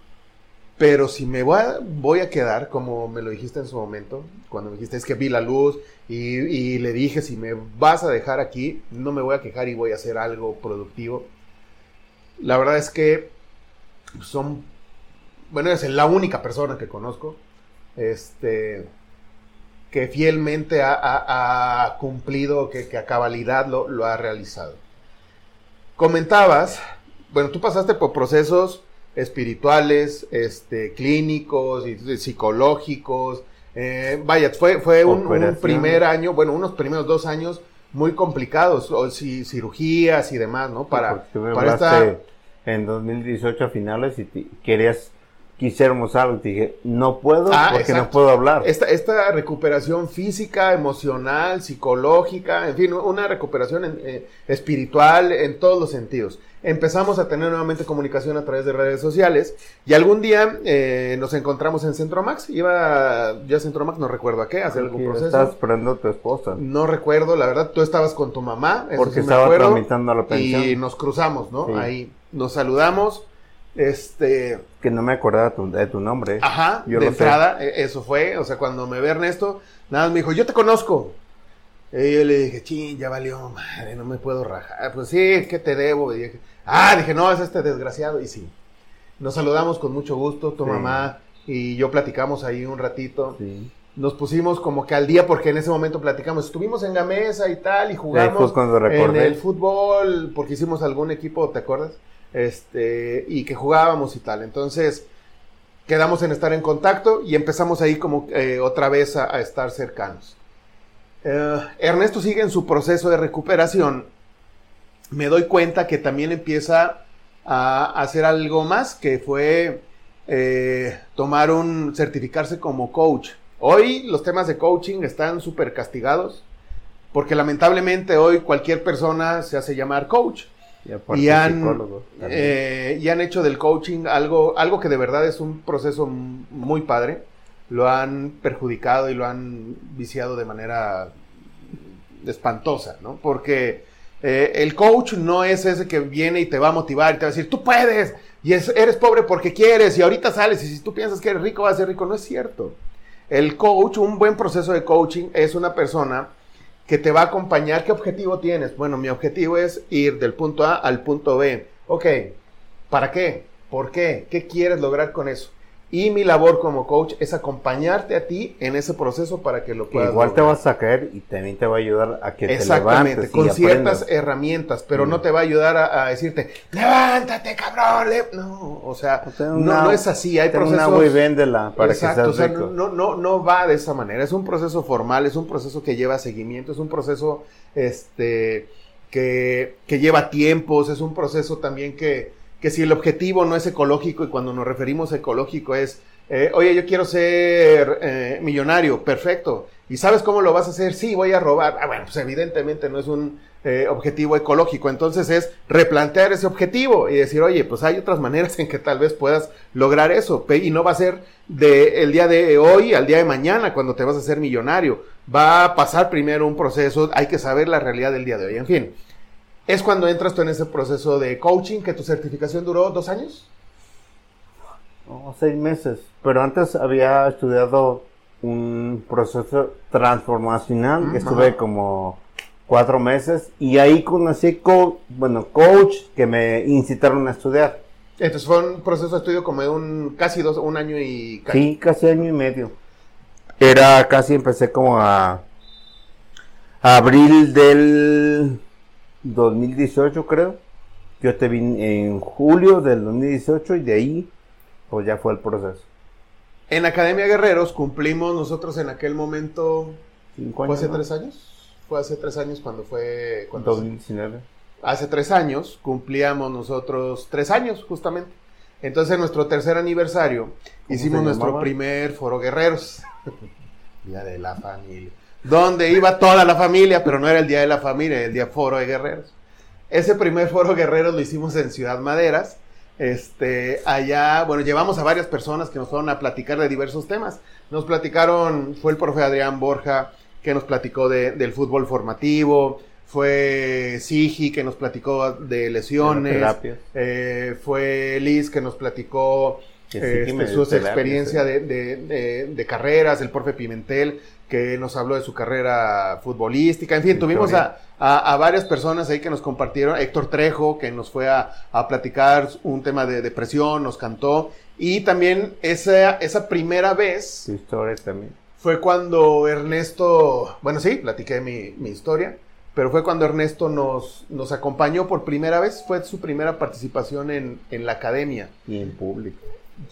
pero si me voy a, voy a quedar, como me lo dijiste en su momento, cuando me dijiste es que vi la luz y, y le dije, si me vas a dejar aquí, no me voy a quejar y voy a hacer algo productivo. La verdad es que son, bueno, es la única persona que conozco, este, que fielmente ha, cumplido, que, a cabalidad lo, lo, ha realizado. Comentabas, bueno, tú pasaste por procesos espirituales, este, clínicos, y, psicológicos, eh, vaya, fue, fue un, primer año, bueno, unos primeros dos años muy complicados, o si, cirugías y demás, ¿no? Para, para
estar en 2018 a finales y querías quisiéramos algo, te dije, no puedo ah, porque no puedo hablar.
Esta, esta recuperación física, emocional, psicológica, en fin, una recuperación eh, espiritual en todos los sentidos. Empezamos a tener nuevamente comunicación a través de redes sociales y algún día eh, nos encontramos en Centromax, iba ya a Centromax, no recuerdo a qué, hacer algún proceso.
Estabas esperando a tu esposa.
No recuerdo, la verdad, tú estabas con tu mamá.
porque estaba tramitando la pensión.
Y nos cruzamos, ¿no? Ahí nos saludamos. Este.
Que no me acordaba de tu nombre.
Ajá, yo de entrada, e, eso fue. O sea, cuando me ve Ernesto, nada más me dijo, yo te conozco. Y yo le dije, ching, ya valió, madre, no me puedo rajar. Pues sí, ¿qué te debo? Y dije, ah, dije, no, es este desgraciado. Y sí. Nos saludamos con mucho gusto, tu mamá y yo platicamos ahí un ratito. Sí. Nos pusimos como que al día porque en ese momento platicamos. Estuvimos en la mesa y tal y jugamos en el fútbol porque hicimos algún equipo, ¿te acuerdas? este, y que jugábamos y tal. Entonces, quedamos en estar en contacto y empezamos ahí como eh, otra vez a, estar cercanos. Eh, Ernesto sigue en su proceso de recuperación. Me doy cuenta que también empieza a hacer algo más, que fue eh, tomar un, certificarse como coach. Hoy los temas de coaching están súper castigados, porque lamentablemente hoy cualquier persona se hace llamar coach. Y, han, eh, y han hecho del coaching algo, algo que de verdad es un proceso muy padre. Lo han perjudicado y lo han viciado de manera espantosa, ¿no? Porque eh, el coach no es ese que viene y te va a motivar y te va a decir, tú puedes, y eres pobre porque quieres, y ahorita sales, y si tú piensas que eres rico, vas a ser rico. No es cierto. El coach, un buen proceso de coaching, es una persona que te va a acompañar. ¿Qué objetivo tienes? Bueno, mi objetivo es ir del punto A al punto B. Ok, ¿para qué? ¿Por qué? ¿Qué quieres lograr con eso? Y mi labor como coach es acompañarte a ti en ese proceso para que lo puedas.
Igual te vas a caer y también te va a ayudar a que te levantes.
con ciertas herramientas, pero no mm. te va a ayudar a, decirte, levántate, cabrón. No, o sea, no, es así. Hay procesos.
Una y véndela para
exacto, que o sea, No, no, no va de esa manera. Es un proceso formal, es un proceso que lleva seguimiento, es un proceso este, que, que lleva tiempos, es un proceso también que que si el objetivo no es ecológico y cuando nos referimos a ecológico es, eh, oye, yo quiero ser eh, millonario, perfecto. ¿Y sabes cómo lo vas a hacer? Sí, voy a robar. Ah, bueno, pues evidentemente no es un eh, objetivo ecológico. Entonces es replantear ese objetivo y decir, oye, pues hay otras maneras en que tal vez puedas lograr eso. Y no va a ser de el día de hoy al día de mañana cuando te vas a ser millonario. Va a pasar primero un proceso, hay que saber la realidad del día de hoy. En fin, es cuando entras tú en ese proceso de coaching, que tu certificación duró dos años.
No, seis meses. Pero antes había estudiado un proceso transformacional, que estuve como cuatro meses, y ahí conocí, co bueno, coach que me incitaron a estudiar.
Entonces fue un proceso de estudio como de un casi dos, un año y
casi. Sí, casi año y medio. Era casi, empecé como a abril del 2018 creo. Yo te vi en julio del 2018 y de ahí, pues ya fue el proceso.
En Academia Guerreros cumplimos nosotros en aquel momento. ¿Fue hace tres años? Fue hace tres años cuando fue. Cuando
2019.
Hace tres años cumplíamos nosotros tres años, justamente. Entonces, en nuestro tercer aniversario, hicimos nuestro primer foro guerreros. día de la familia. Donde iba toda la familia, pero no era el día de la familia, era el día foro de guerreros. Ese primer foro guerreros lo hicimos en Ciudad Maderas. Este, allá, bueno, llevamos a varias personas que nos fueron a platicar de diversos temas. Nos platicaron, fue el profe Adrián Borja, que nos platicó del fútbol formativo, fue Sigi que nos platicó de lesiones, eh, fue Liz que nos platicó este, su experiencia de, carreras, el profe Pimentel que nos habló de su carrera futbolística, en fin, tuvimos a, varias personas ahí que nos compartieron, Héctor Trejo que nos fue a, platicar un tema de depresión, nos cantó, y también esa, esa primera vez...
historia también.
Fue cuando Ernesto, bueno sí, platiqué mi, mi historia, pero fue cuando Ernesto nos, nos acompañó por primera vez, fue su primera participación en, la academia.
Y en público.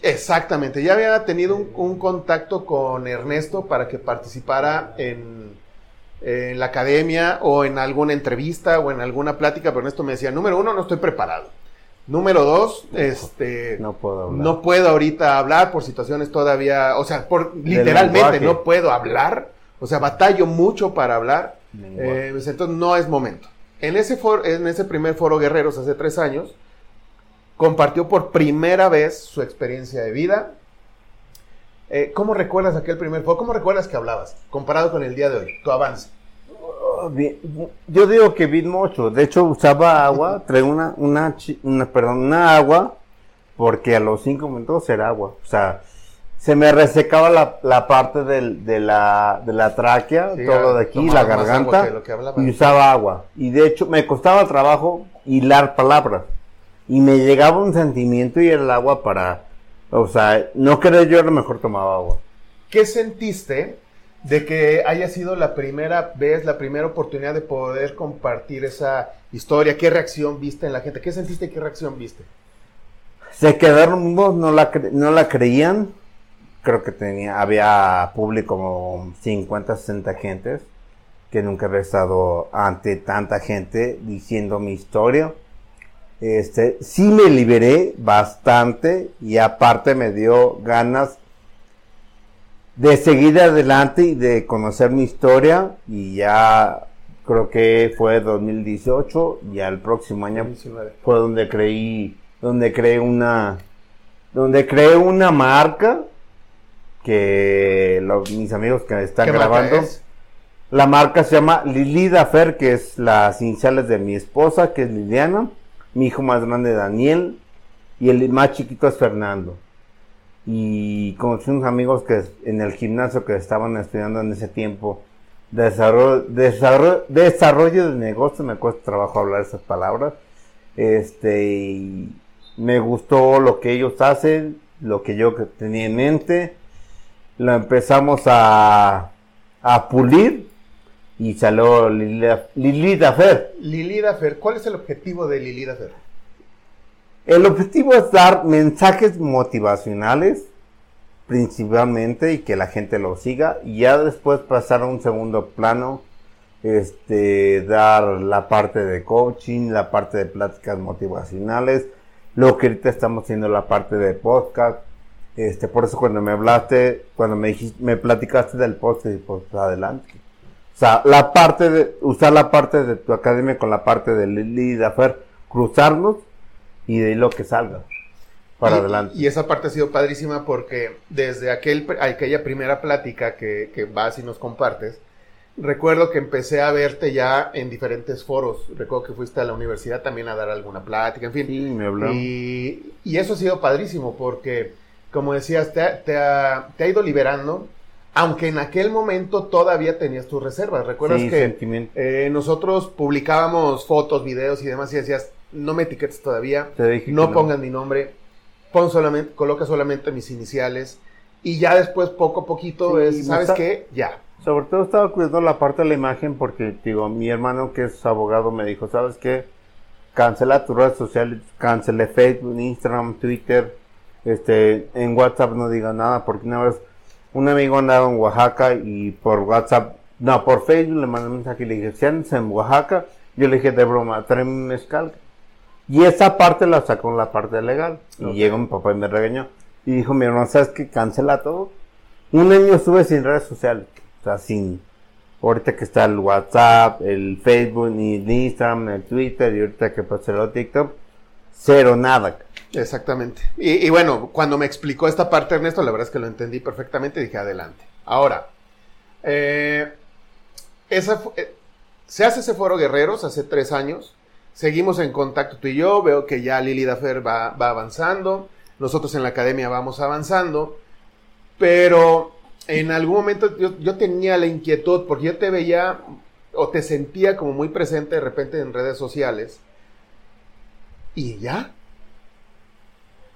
Exactamente, ya había tenido un, contacto con Ernesto para que participara en, la academia o en alguna entrevista o en alguna plática, pero Ernesto me decía, número uno, no estoy preparado. Número dos, este,
no puedo, hablar.
no puedo ahorita hablar por situaciones todavía, o sea, por literalmente no puedo hablar, o sea, batallo mucho para hablar. Eh, pues, entonces no es momento. En ese, en ese primer foro Guerreros hace tres años, compartió por primera vez su experiencia de vida. Eh, ¿Cómo recuerdas aquel primer foro? ¿Cómo recuerdas que hablabas comparado con el día de hoy, tu avance?
Oh, yo digo que vi mucho. De hecho, usaba agua, traía una, una, una, perdón, una agua, porque a los cinco minutos era agua. O sea, se me resecaba la, la parte del, de, la, de la tráquea, todo de aquí, la garganta, y usaba agua. Y de hecho me costaba trabajo hilar palabras. Y me llegaba un sentimiento y el agua para, o sea, no creo yo a lo mejor tomaba agua.
¿Qué sentiste de que haya sido la primera vez, la primera oportunidad de poder compartir esa historia? ¿Qué reacción viste en la gente? ¿Qué sentiste y qué reacción viste?
Se quedaron, no la, no la creían creo que tenía, había público como 50, 60 gentes, que nunca había estado ante tanta gente diciendo mi historia. Este, sí me liberé bastante y aparte me dio ganas de seguir adelante y de conocer mi historia y ya creo que fue 2018 y al próximo año fue donde creí donde creé una donde creé una marca que los, mis amigos que están grabando. La marca se llama Lilida Fer, que es las iniciales de mi esposa, que es Liliana, mi hijo más grande Daniel, y el más chiquito es Fernando. Y conocí unos amigos que en el gimnasio que estaban estudiando en ese tiempo, desarrollo, desarrollo, desarrollo de negocio, me cuesta trabajo hablar esas palabras. Este, y me gustó lo que ellos hacen, lo que yo tenía en mente la empezamos a, a pulir y salió Lilida Fer.
Lilida Fer, ¿cuál es el objetivo de Lilida Fer?
El objetivo es dar mensajes motivacionales principalmente y que la gente lo siga y ya después pasar a un segundo plano este dar la parte de coaching, la parte de pláticas motivacionales, lo que ahorita estamos haciendo la parte de podcast, este, por eso cuando me hablaste, cuando me dijiste, me platicaste del post, pues adelante. O sea, la parte de, usar la parte de tu academia con la parte de Lili de Afer, cruzarnos y de lo que salga. Para adelante.
Y esa parte ha sido padrísima porque desde aquel, aquella primera plática que, que vas y nos compartes, recuerdo que empecé a verte ya en diferentes foros. Recuerdo que fuiste a la universidad también a dar alguna plática, en fin.
Sí, me habló.
Y, y eso ha sido padrísimo porque como decías, te ha, ido liberando, aunque en aquel momento todavía tenías tus reservas. ¿Recuerdas que eh, nosotros publicábamos fotos, videos y demás y decías, no me etiquetes todavía, no pongan mi nombre, pon solamente, coloca solamente mis iniciales y ya después poco a poquito es, ¿sabes qué? Ya.
Sobre todo estaba cuidando la parte de la imagen porque, digo, mi hermano que es abogado me dijo, ¿sabes qué? cancela tus redes sociales, cancele Facebook, Instagram, Twitter, este, en WhatsApp no diga nada, porque una vez un amigo andaba en Oaxaca y por WhatsApp, no, por Facebook le mandé un mensaje y le dije, si andas en Oaxaca, yo le dije de broma, tráeme un mezcal. Y esa parte la sacó en la parte legal. Y llegó mi papá y me regañó. Y dijo, mi hermano, ¿sabes qué? Cancela todo. Un año estuve sin redes sociales. O sea, sin... Ahorita que está el WhatsApp, el Facebook, ni el Instagram, el Twitter, y ahorita que pasó el TikTok, cero, nada.
Exactamente. Y, bueno, cuando me explicó esta parte Ernesto, la verdad es que lo entendí perfectamente y dije, adelante. Ahora, eh, esa, eh, se hace ese foro Guerreros hace tres años. Seguimos en contacto tú y yo. Veo que ya Lili Dafer va, va avanzando. Nosotros en la academia vamos avanzando. Pero en algún momento yo, tenía la inquietud porque yo te veía o te sentía como muy presente de repente en redes sociales. Y ya.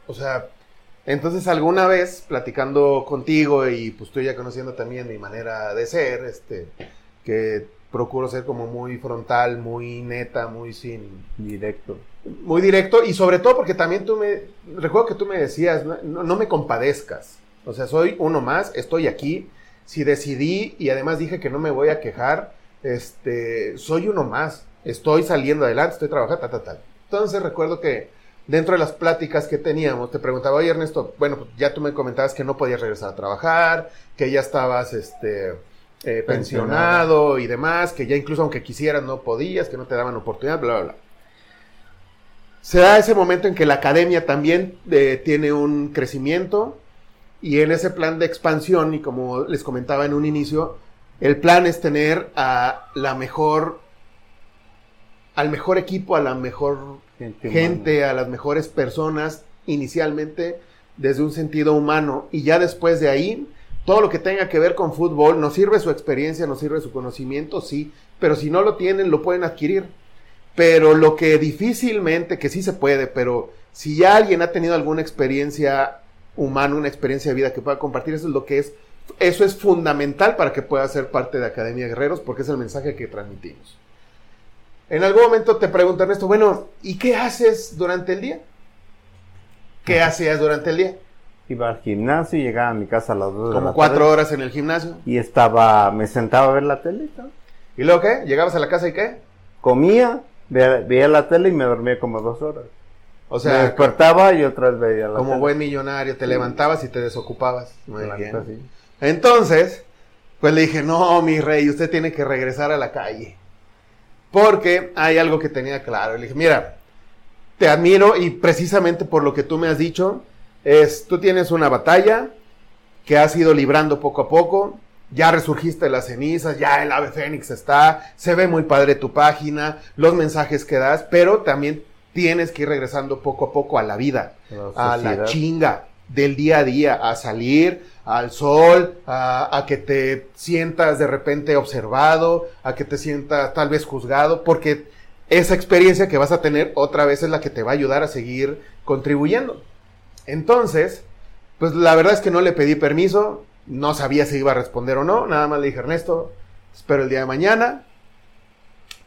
O sea, entonces alguna vez platicando contigo y pues tú ya conociendo también mi manera de ser, este, que procuro ser como muy frontal, muy neta, muy sin...
Directo.
Muy directo y sobre todo porque también tú me... Recuerdo que tú me decías, no, me compadezcas. O sea, soy uno más, estoy aquí. Si decidí y además dije que no me voy a quejar, este, soy uno más. Estoy saliendo adelante, estoy trabajando, tal, tal, tal. Entonces recuerdo que dentro de las pláticas que teníamos, te preguntaba, oye Ernesto, bueno, pues ya tú me comentabas que no podías regresar a trabajar, que ya estabas, este eh, pensionado y demás, que ya incluso aunque quisieras no podías, que no te daban oportunidad, bla, bla, bla. Se da ese momento en que la academia también eh, tiene un crecimiento y en ese plan de expansión, y como les comentaba en un inicio, el plan es tener a la mejor, al mejor equipo, a la mejor gente, a las mejores personas, inicialmente desde un sentido humano, y ya después de ahí todo lo que tenga que ver con fútbol, nos sirve su experiencia, nos sirve su conocimiento, sí, pero si no lo tienen, lo pueden adquirir. Pero lo que difícilmente, que sí se puede, pero si ya alguien ha tenido alguna experiencia humana, una experiencia de vida que pueda compartir, eso es lo que es, eso es fundamental para que pueda ser parte de Academia Guerreros, porque es el mensaje que transmitimos. En algún momento te preguntan esto, bueno, ¿y qué haces durante el día? ¿Qué hacías durante el día?
iba al gimnasio y llegaba a mi casa a las 2
de Como cuatro horas en el gimnasio.
Y estaba, me sentaba a ver la tele.
¿Y luego qué? ¿Llegabas a la casa y qué?
Comía, veía, la tele y me dormía como dos horas. O sea, me despertaba y otra vez veía
la Como buen millonario, te levantabas y te desocupabas. Muy bien. Entonces, pues le dije, no, mi rey, usted tiene que regresar a la calle. Porque hay algo que tenía claro. Le dije, mira, te admiro y precisamente por lo que tú me has dicho, es, tú tienes una batalla que has ido librando poco a poco, ya resurgiste de las cenizas, ya el ave fénix está, se ve muy padre tu página, los mensajes que das, pero también tienes que ir regresando poco a poco a la vida, a la chinga del día a día, a salir al sol, a, que te sientas de repente observado, a que te sientas tal vez juzgado, porque esa experiencia que vas a tener otra vez es la que te va a ayudar a seguir contribuyendo. Entonces, pues la verdad es que no le pedí permiso, no sabía si iba a responder o no, nada más le dije, Ernesto, espero el día de mañana,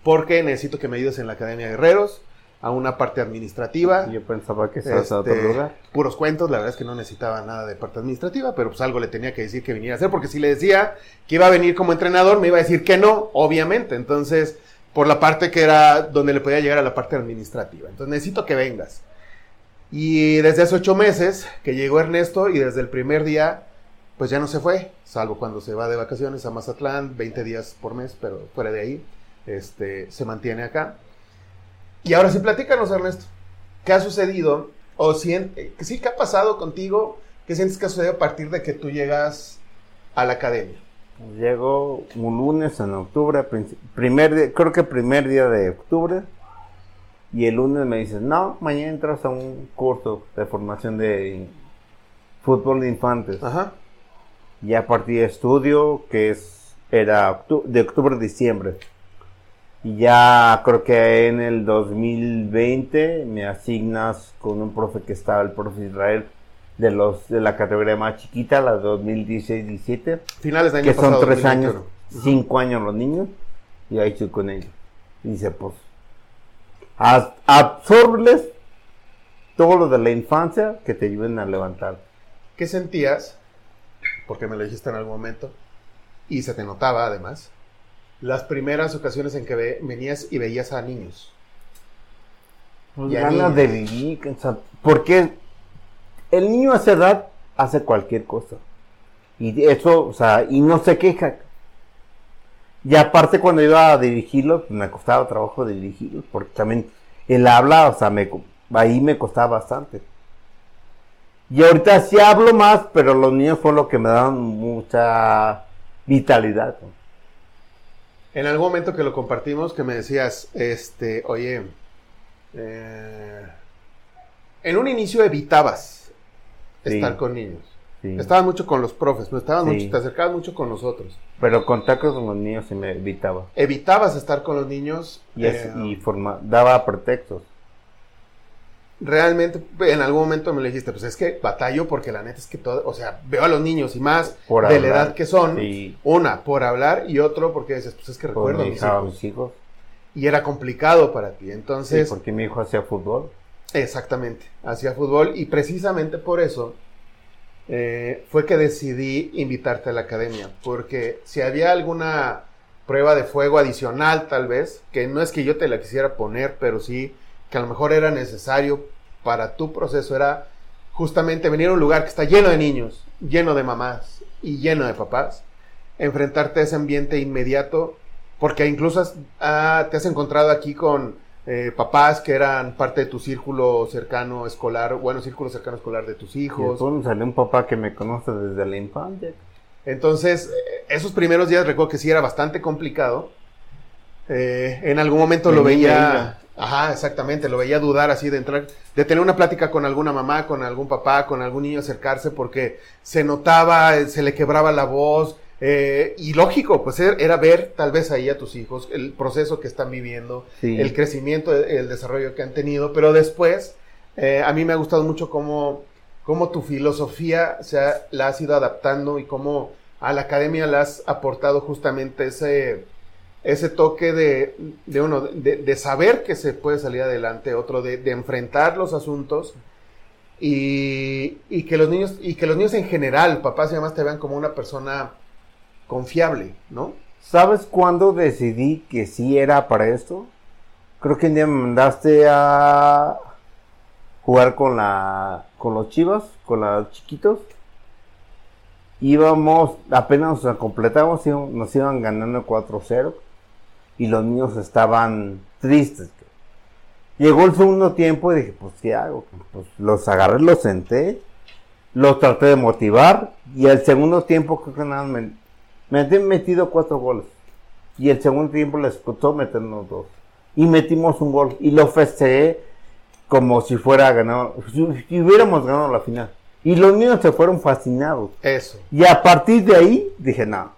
porque necesito que me ayudes en la Academia de Guerreros, a una parte administrativa.
Yo pensaba que estás a otro
este,
lugar.
Puros cuentos, la verdad es que no necesitaba nada de parte administrativa, pero pues algo le tenía que decir que viniera a hacer, porque si le decía que iba a venir como entrenador, me iba a decir que no, obviamente. Entonces, por la parte que era donde le podía llegar a la parte administrativa. Entonces, necesito que vengas. Y desde hace ocho meses que llegó Ernesto y desde el primer día, pues ya no se fue, salvo cuando se va de vacaciones a Mazatlán, 20 días por mes, pero fuera de ahí, este, se mantiene acá. Y ahora sí, platícanos, Ernesto, ¿qué ha sucedido? O si, eh, sí, ¿qué ha pasado contigo? ¿Qué sientes que ha sucedido a partir de que tú llegas a la academia?
Llego un lunes en octubre, primer creo que primer día de octubre, y el lunes me dices, no, mañana entras a un curso de formación de fútbol de infantes. Ajá. Y a partir de estudio, que es, era de octubre a diciembre. Y ya creo que en el 2020 me asignas con un profe que estaba, el profe Israel, de los de la categoría más chiquita, la 2016-17.
Finales de año
Que son tres años, cinco años los niños. Y ahí estoy con ellos. Y dice, pues, absorbles todo lo de la infancia que te ayuden a levantar.
¿Qué sentías? Porque me lo dijiste en algún momento. Y se te notaba además. Las primeras ocasiones en que venías y veías a niños.
Pues ganas de vivir. porque el niño a esa edad hace cualquier cosa. Y eso, o sea, y no se queja. Y aparte cuando iba a dirigirlo, me costaba trabajo dirigirlo, porque también el habla, o sea, me, ahí me costaba bastante. Y ahorita sí hablo más, pero los niños fue lo que me dan mucha vitalidad.
En algún momento que lo compartimos, que me decías, este, oye, eh, en un inicio evitabas estar con niños. Estabas mucho con los profes, no estabas mucho, te acercabas mucho con nosotros.
Pero contactos con los niños se me evitaba.
Evitabas estar con los niños.
Y, eh, daba pretextos.
Realmente, en algún momento me lo dijiste, pues es que batallo porque la neta es que todo, o sea, veo a los niños y más de la edad que son, una, por hablar y otro porque dices, pues es que recuerdo a mis hijos. mis hijos. Y era complicado para ti, entonces...
Sí, porque mi hijo hacía fútbol.
Exactamente, hacía fútbol y precisamente por eso eh, fue que decidí invitarte a la academia, porque si había alguna prueba de fuego adicional tal vez, que no es que yo te la quisiera poner, pero sí que a lo mejor era necesario para tu proceso, era justamente venir a un lugar que está lleno de niños, lleno de mamás y lleno de papás, enfrentarte a ese ambiente inmediato, porque incluso ah, te has encontrado aquí con eh, papás que eran parte de tu círculo cercano escolar, bueno, círculo cercano escolar de tus hijos.
Y salió un papá que me conoce desde la infancia.
Entonces, esos primeros días recuerdo que sí era bastante complicado. Eh, en algún momento lo veía, ajá, exactamente, lo veía dudar así de entrar, de tener una plática con alguna mamá, con algún papá, con algún niño acercarse porque se notaba, se le quebraba la voz, eh, y lógico, pues er, era ver tal vez ahí a tus hijos, el proceso que están viviendo, el crecimiento, el desarrollo que han tenido, pero después eh, a mí me ha gustado mucho cómo, cómo tu filosofía se ha, la has ido adaptando y cómo a la academia le has aportado justamente ese, ese toque de, de uno, de, de, saber que se puede salir adelante, otro de, de enfrentar los asuntos y, y, que los niños, y que los niños en general, papás y mamás te vean como una persona confiable, ¿no?
¿Sabes cuándo decidí que sí era para esto? Creo que un día me mandaste a jugar con la con los chivas, con los chiquitos. Íbamos, apenas nos completamos, nos iban ganando 4-0 y los niños estaban tristes. Llegó el segundo tiempo y dije, pues ¿qué hago? Pues los agarré, los senté, los traté de motivar y el segundo tiempo creo que nada me, me metido cuatro goles. Y el segundo tiempo les costó meternos dos. Y metimos un gol. Y lo festejé como si fuera ganado, si, hubiéramos ganado la final. Y los niños se fueron fascinados.
Eso.
Y a partir de ahí dije, no.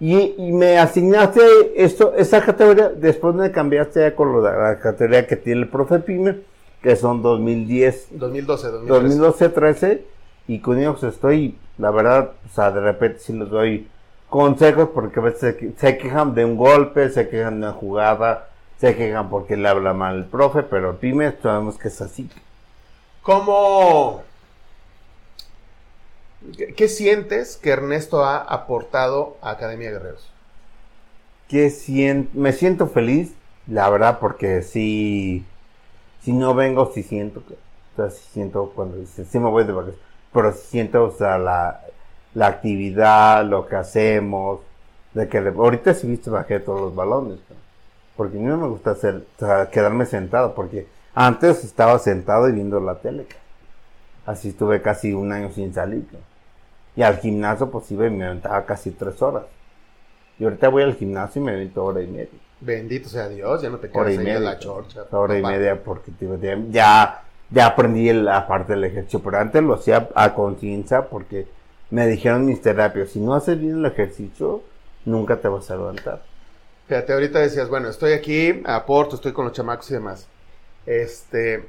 Y, me asignaste esto, esa categoría, después me cambiaste con la categoría que tiene el profe Pime, que son 2010.
2012, 2013.
2012, 13. Y con ellos estoy, la verdad, o sea, de repente si les doy consejos porque a veces se, quejan de un golpe, se quejan de una jugada, se quejan porque le habla mal el profe, pero dime, sabemos que es así.
¿Cómo... ¿Qué, sientes que Ernesto ha aportado a Academia Guerreros?
Que me siento feliz, la verdad, porque si, si no vengo, si siento que, o sea, si siento cuando, si, me voy de vacaciones, pero siento, o sea, la, la actividad, lo que hacemos, de que ahorita sí viste bajé todos los balones, porque a mí no me gusta hacer, quedarme sentado, porque antes estaba sentado y viendo la tele, así estuve casi un año sin salir, y al gimnasio pues iba y me aventaba casi tres horas, y ahorita voy al gimnasio y me avento hora y media.
Bendito sea Dios, ya no te quedas
y media, la chorcha. Hora y media porque ya, ya aprendí la parte del ejercicio, pero antes lo hacía a conciencia porque me dijeron mis terapias, si no haces bien el ejercicio, nunca te vas a levantar.
Fíjate, ahorita decías, bueno, estoy aquí, aporto, estoy con los chamacos y demás. Este,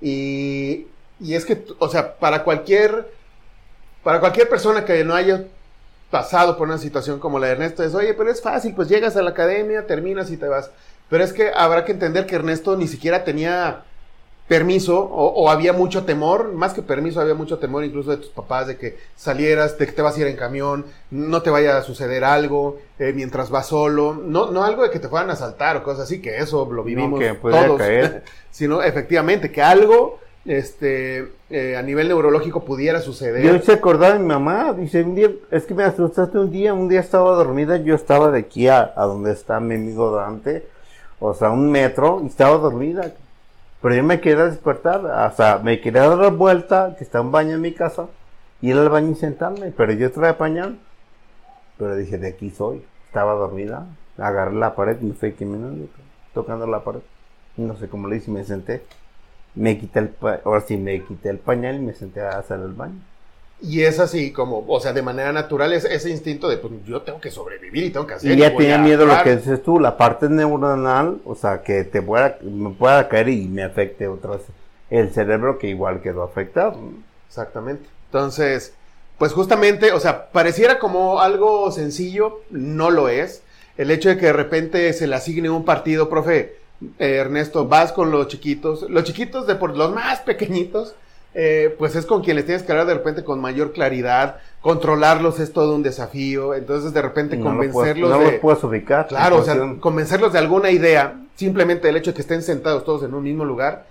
y, y es que, o sea, para cualquier, para cualquier persona que no haya pasado por una situación como la de Ernesto, es, oye, pero es fácil, pues llegas a la academia, terminas y te vas. Pero es que habrá que entender que Ernesto ni siquiera tenía permiso o, había mucho temor, más que permiso, había mucho temor incluso de tus papás de que salieras, de que te vas a ir en camión, no te vaya a suceder algo eh, mientras vas solo, no, no algo de que te fueran a asaltar o cosas así, que eso lo vivimos todos, sino efectivamente que algo este eh, a nivel neurológico pudiera suceder.
Yo se acordaba de mi mamá, dice, un día, es que me asustaste un día, un día estaba dormida, yo estaba de aquí a, a donde está mi amigo Dante, o sea, un metro, y estaba dormida. Pero yo me quería despertar, o sea, me quería dar la vuelta, que está un baño en mi casa, ir al baño y sentarme, pero yo traía pañal. Pero dije, de aquí soy. Estaba dormida, agarré la pared, me fui caminando, tocando la pared. No sé cómo le hice, me senté. Me quité el, ahora sí, me quité el pañal y me senté a hacer el baño.
Y es así como, o sea, de manera natural, es ese instinto de, pues yo tengo que sobrevivir y tengo que hacer.
Y ya tenía miedo lo que dices tú, la parte neuronal, o sea, que te pueda, me pueda caer y me afecte otra vez el cerebro que igual quedó afectado.
Exactamente. Entonces, pues justamente, o sea, pareciera como algo sencillo, no lo es. El hecho de que de repente se le asigne un partido, profe, eh, Ernesto, vas con los chiquitos, los chiquitos de por los más pequeñitos, eh, pues es con quien les tienes que hablar de repente con mayor claridad, controlarlos es todo un desafío, entonces de repente convencerlos
no
de...
los puedes ubicar.
Claro, o sea, convencerlos de alguna idea, simplemente el hecho de que estén sentados todos en un mismo lugar,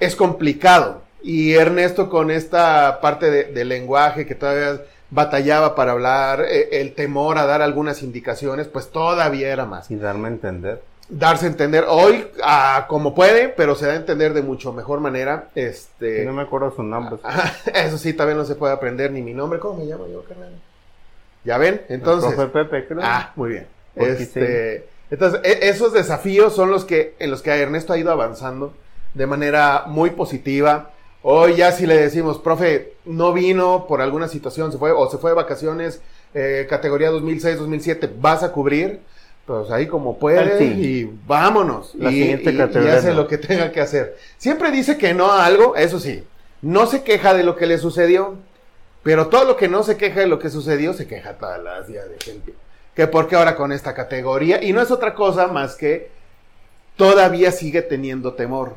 es complicado. Y Ernesto con esta parte de, lenguaje que todavía batallaba para hablar, eh, el temor a dar algunas indicaciones, pues todavía era más.
Y darme a entender
darse a entender hoy ah, como puede, pero se da a entender de mucho mejor manera. Este,
no me acuerdo su nombre.
eso sí, también no se puede aprender ni mi nombre. ¿Cómo me llamo yo, carnal? ¿Ya ven? Entonces.
Pepe, creo.
Ah, muy bien. Este, entonces, e, esos desafíos son los que, en los que Ernesto ha ido avanzando de manera muy positiva. Hoy ya si le decimos, profe, no vino por alguna situación, se fue o se fue de vacaciones, eh, categoría 2006-2007, vas a cubrir pues ahí como puede y vámonos. y, hace lo que tenga que hacer. Siempre dice que no a algo, eso sí, no se queja de lo que le sucedió, pero todo lo que no se queja de lo que sucedió, se queja todas las días de gente. Que porque ahora con esta categoría, y no es otra cosa más que todavía sigue teniendo temor.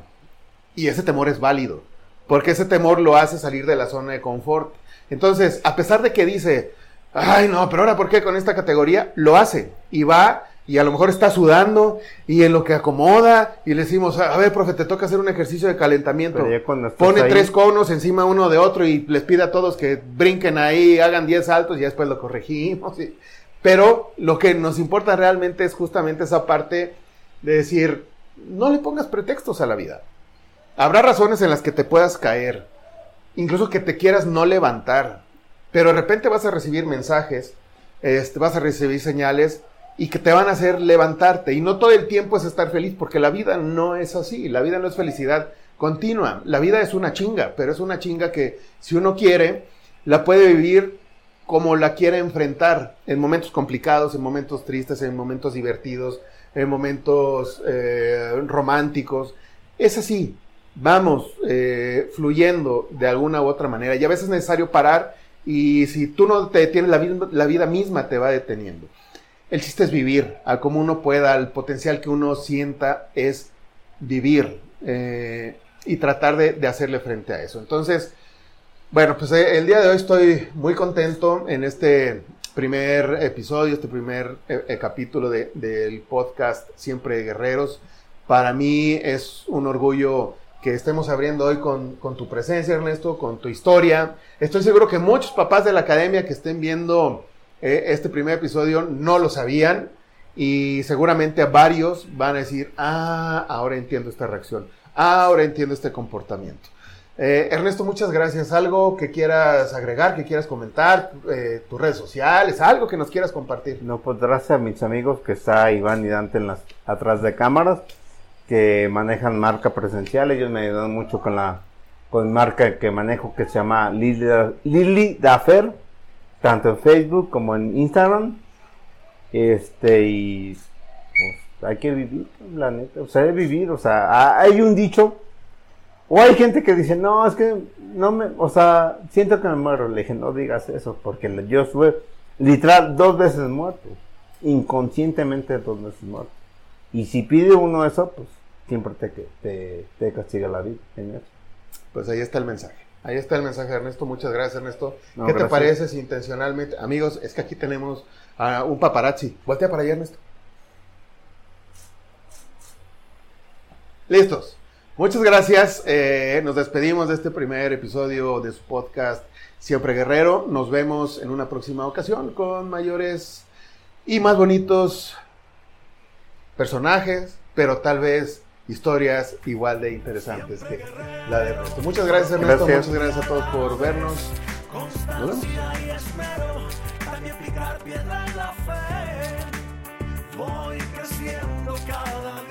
Y ese temor es válido, porque ese temor lo hace salir de la zona de confort. Entonces, a pesar de que dice, ay no, pero ahora ¿por qué con esta categoría? Lo hace y va y a lo mejor está sudando y en lo que acomoda y le decimos, a ver, profe, te toca hacer un ejercicio de calentamiento. Pone tres conos encima uno de otro y les pide a todos que brinquen ahí, hagan 10 saltos y después lo corregimos. Pero lo que nos importa realmente es justamente esa parte de decir, no le pongas pretextos a la vida. Habrá razones en las que te puedas caer, incluso que te quieras no levantar, pero de repente vas a recibir mensajes, este, vas a recibir señales y que te van a hacer levantarte. Y no todo el tiempo es estar feliz, porque la vida no es así. La vida no es felicidad continua. La vida es una chinga, pero es una chinga que si uno quiere, la puede vivir como la quiere enfrentar, en momentos complicados, en momentos tristes, en momentos divertidos, en momentos eh, románticos. Es así, vamos eh, fluyendo de alguna u otra manera. Y a veces es necesario parar y si tú no te detienes, la, la vida misma te va deteniendo. El chiste es vivir, a como uno pueda, el potencial que uno sienta es vivir eh, y tratar de, hacerle frente a eso. Entonces, bueno, pues eh, el día de hoy estoy muy contento en este primer episodio, este primer eh, capítulo del podcast Siempre Guerreros. Para mí es un orgullo que estemos abriendo hoy con, con, tu presencia, Ernesto, con tu historia. Estoy seguro que muchos papás de la academia que estén viendo eh, este primer episodio no lo sabían y seguramente varios van a decir, ah, ahora entiendo esta reacción, ahora entiendo este comportamiento. Eh, Ernesto, muchas gracias. ¿Algo que quieras agregar, que quieras comentar? Eh, tus redes sociales, algo que nos quieras compartir.
No, pues gracias a mis amigos que está Iván y Dante en las, atrás de cámaras, que manejan marca presencial. Ellos me ayudan mucho con la con marca que manejo que se llama Lili, Lili Dafer tanto en Facebook como en Instagram. Este, y pues, hay que vivir, la neta, o sea, hay vivir, o sea, hay un dicho, o hay gente que dice, no, es que no me, o sea, siento que me muero. Le dije, no digas eso, porque yo estuve literal dos veces muerto, inconscientemente dos veces muerto. Y si pide uno eso, pues siempre te, te, castiga la vida.
Pues ahí está el mensaje. Ahí está el mensaje, Ernesto. Muchas gracias, Ernesto. ¿Qué te parece si intencionalmente, amigos, es que aquí tenemos a un paparazzi? Voltea para allá, Ernesto. Listos. Muchas gracias. Eh, nos despedimos de este primer episodio de su podcast Siempre Guerrero. Nos vemos en una próxima ocasión con mayores y más bonitos personajes, pero tal vez historias igual de interesantes que la de Ernesto. Muchas gracias Ernesto, muchas gracias a todos por vernos. Voy creciendo cada día una canción.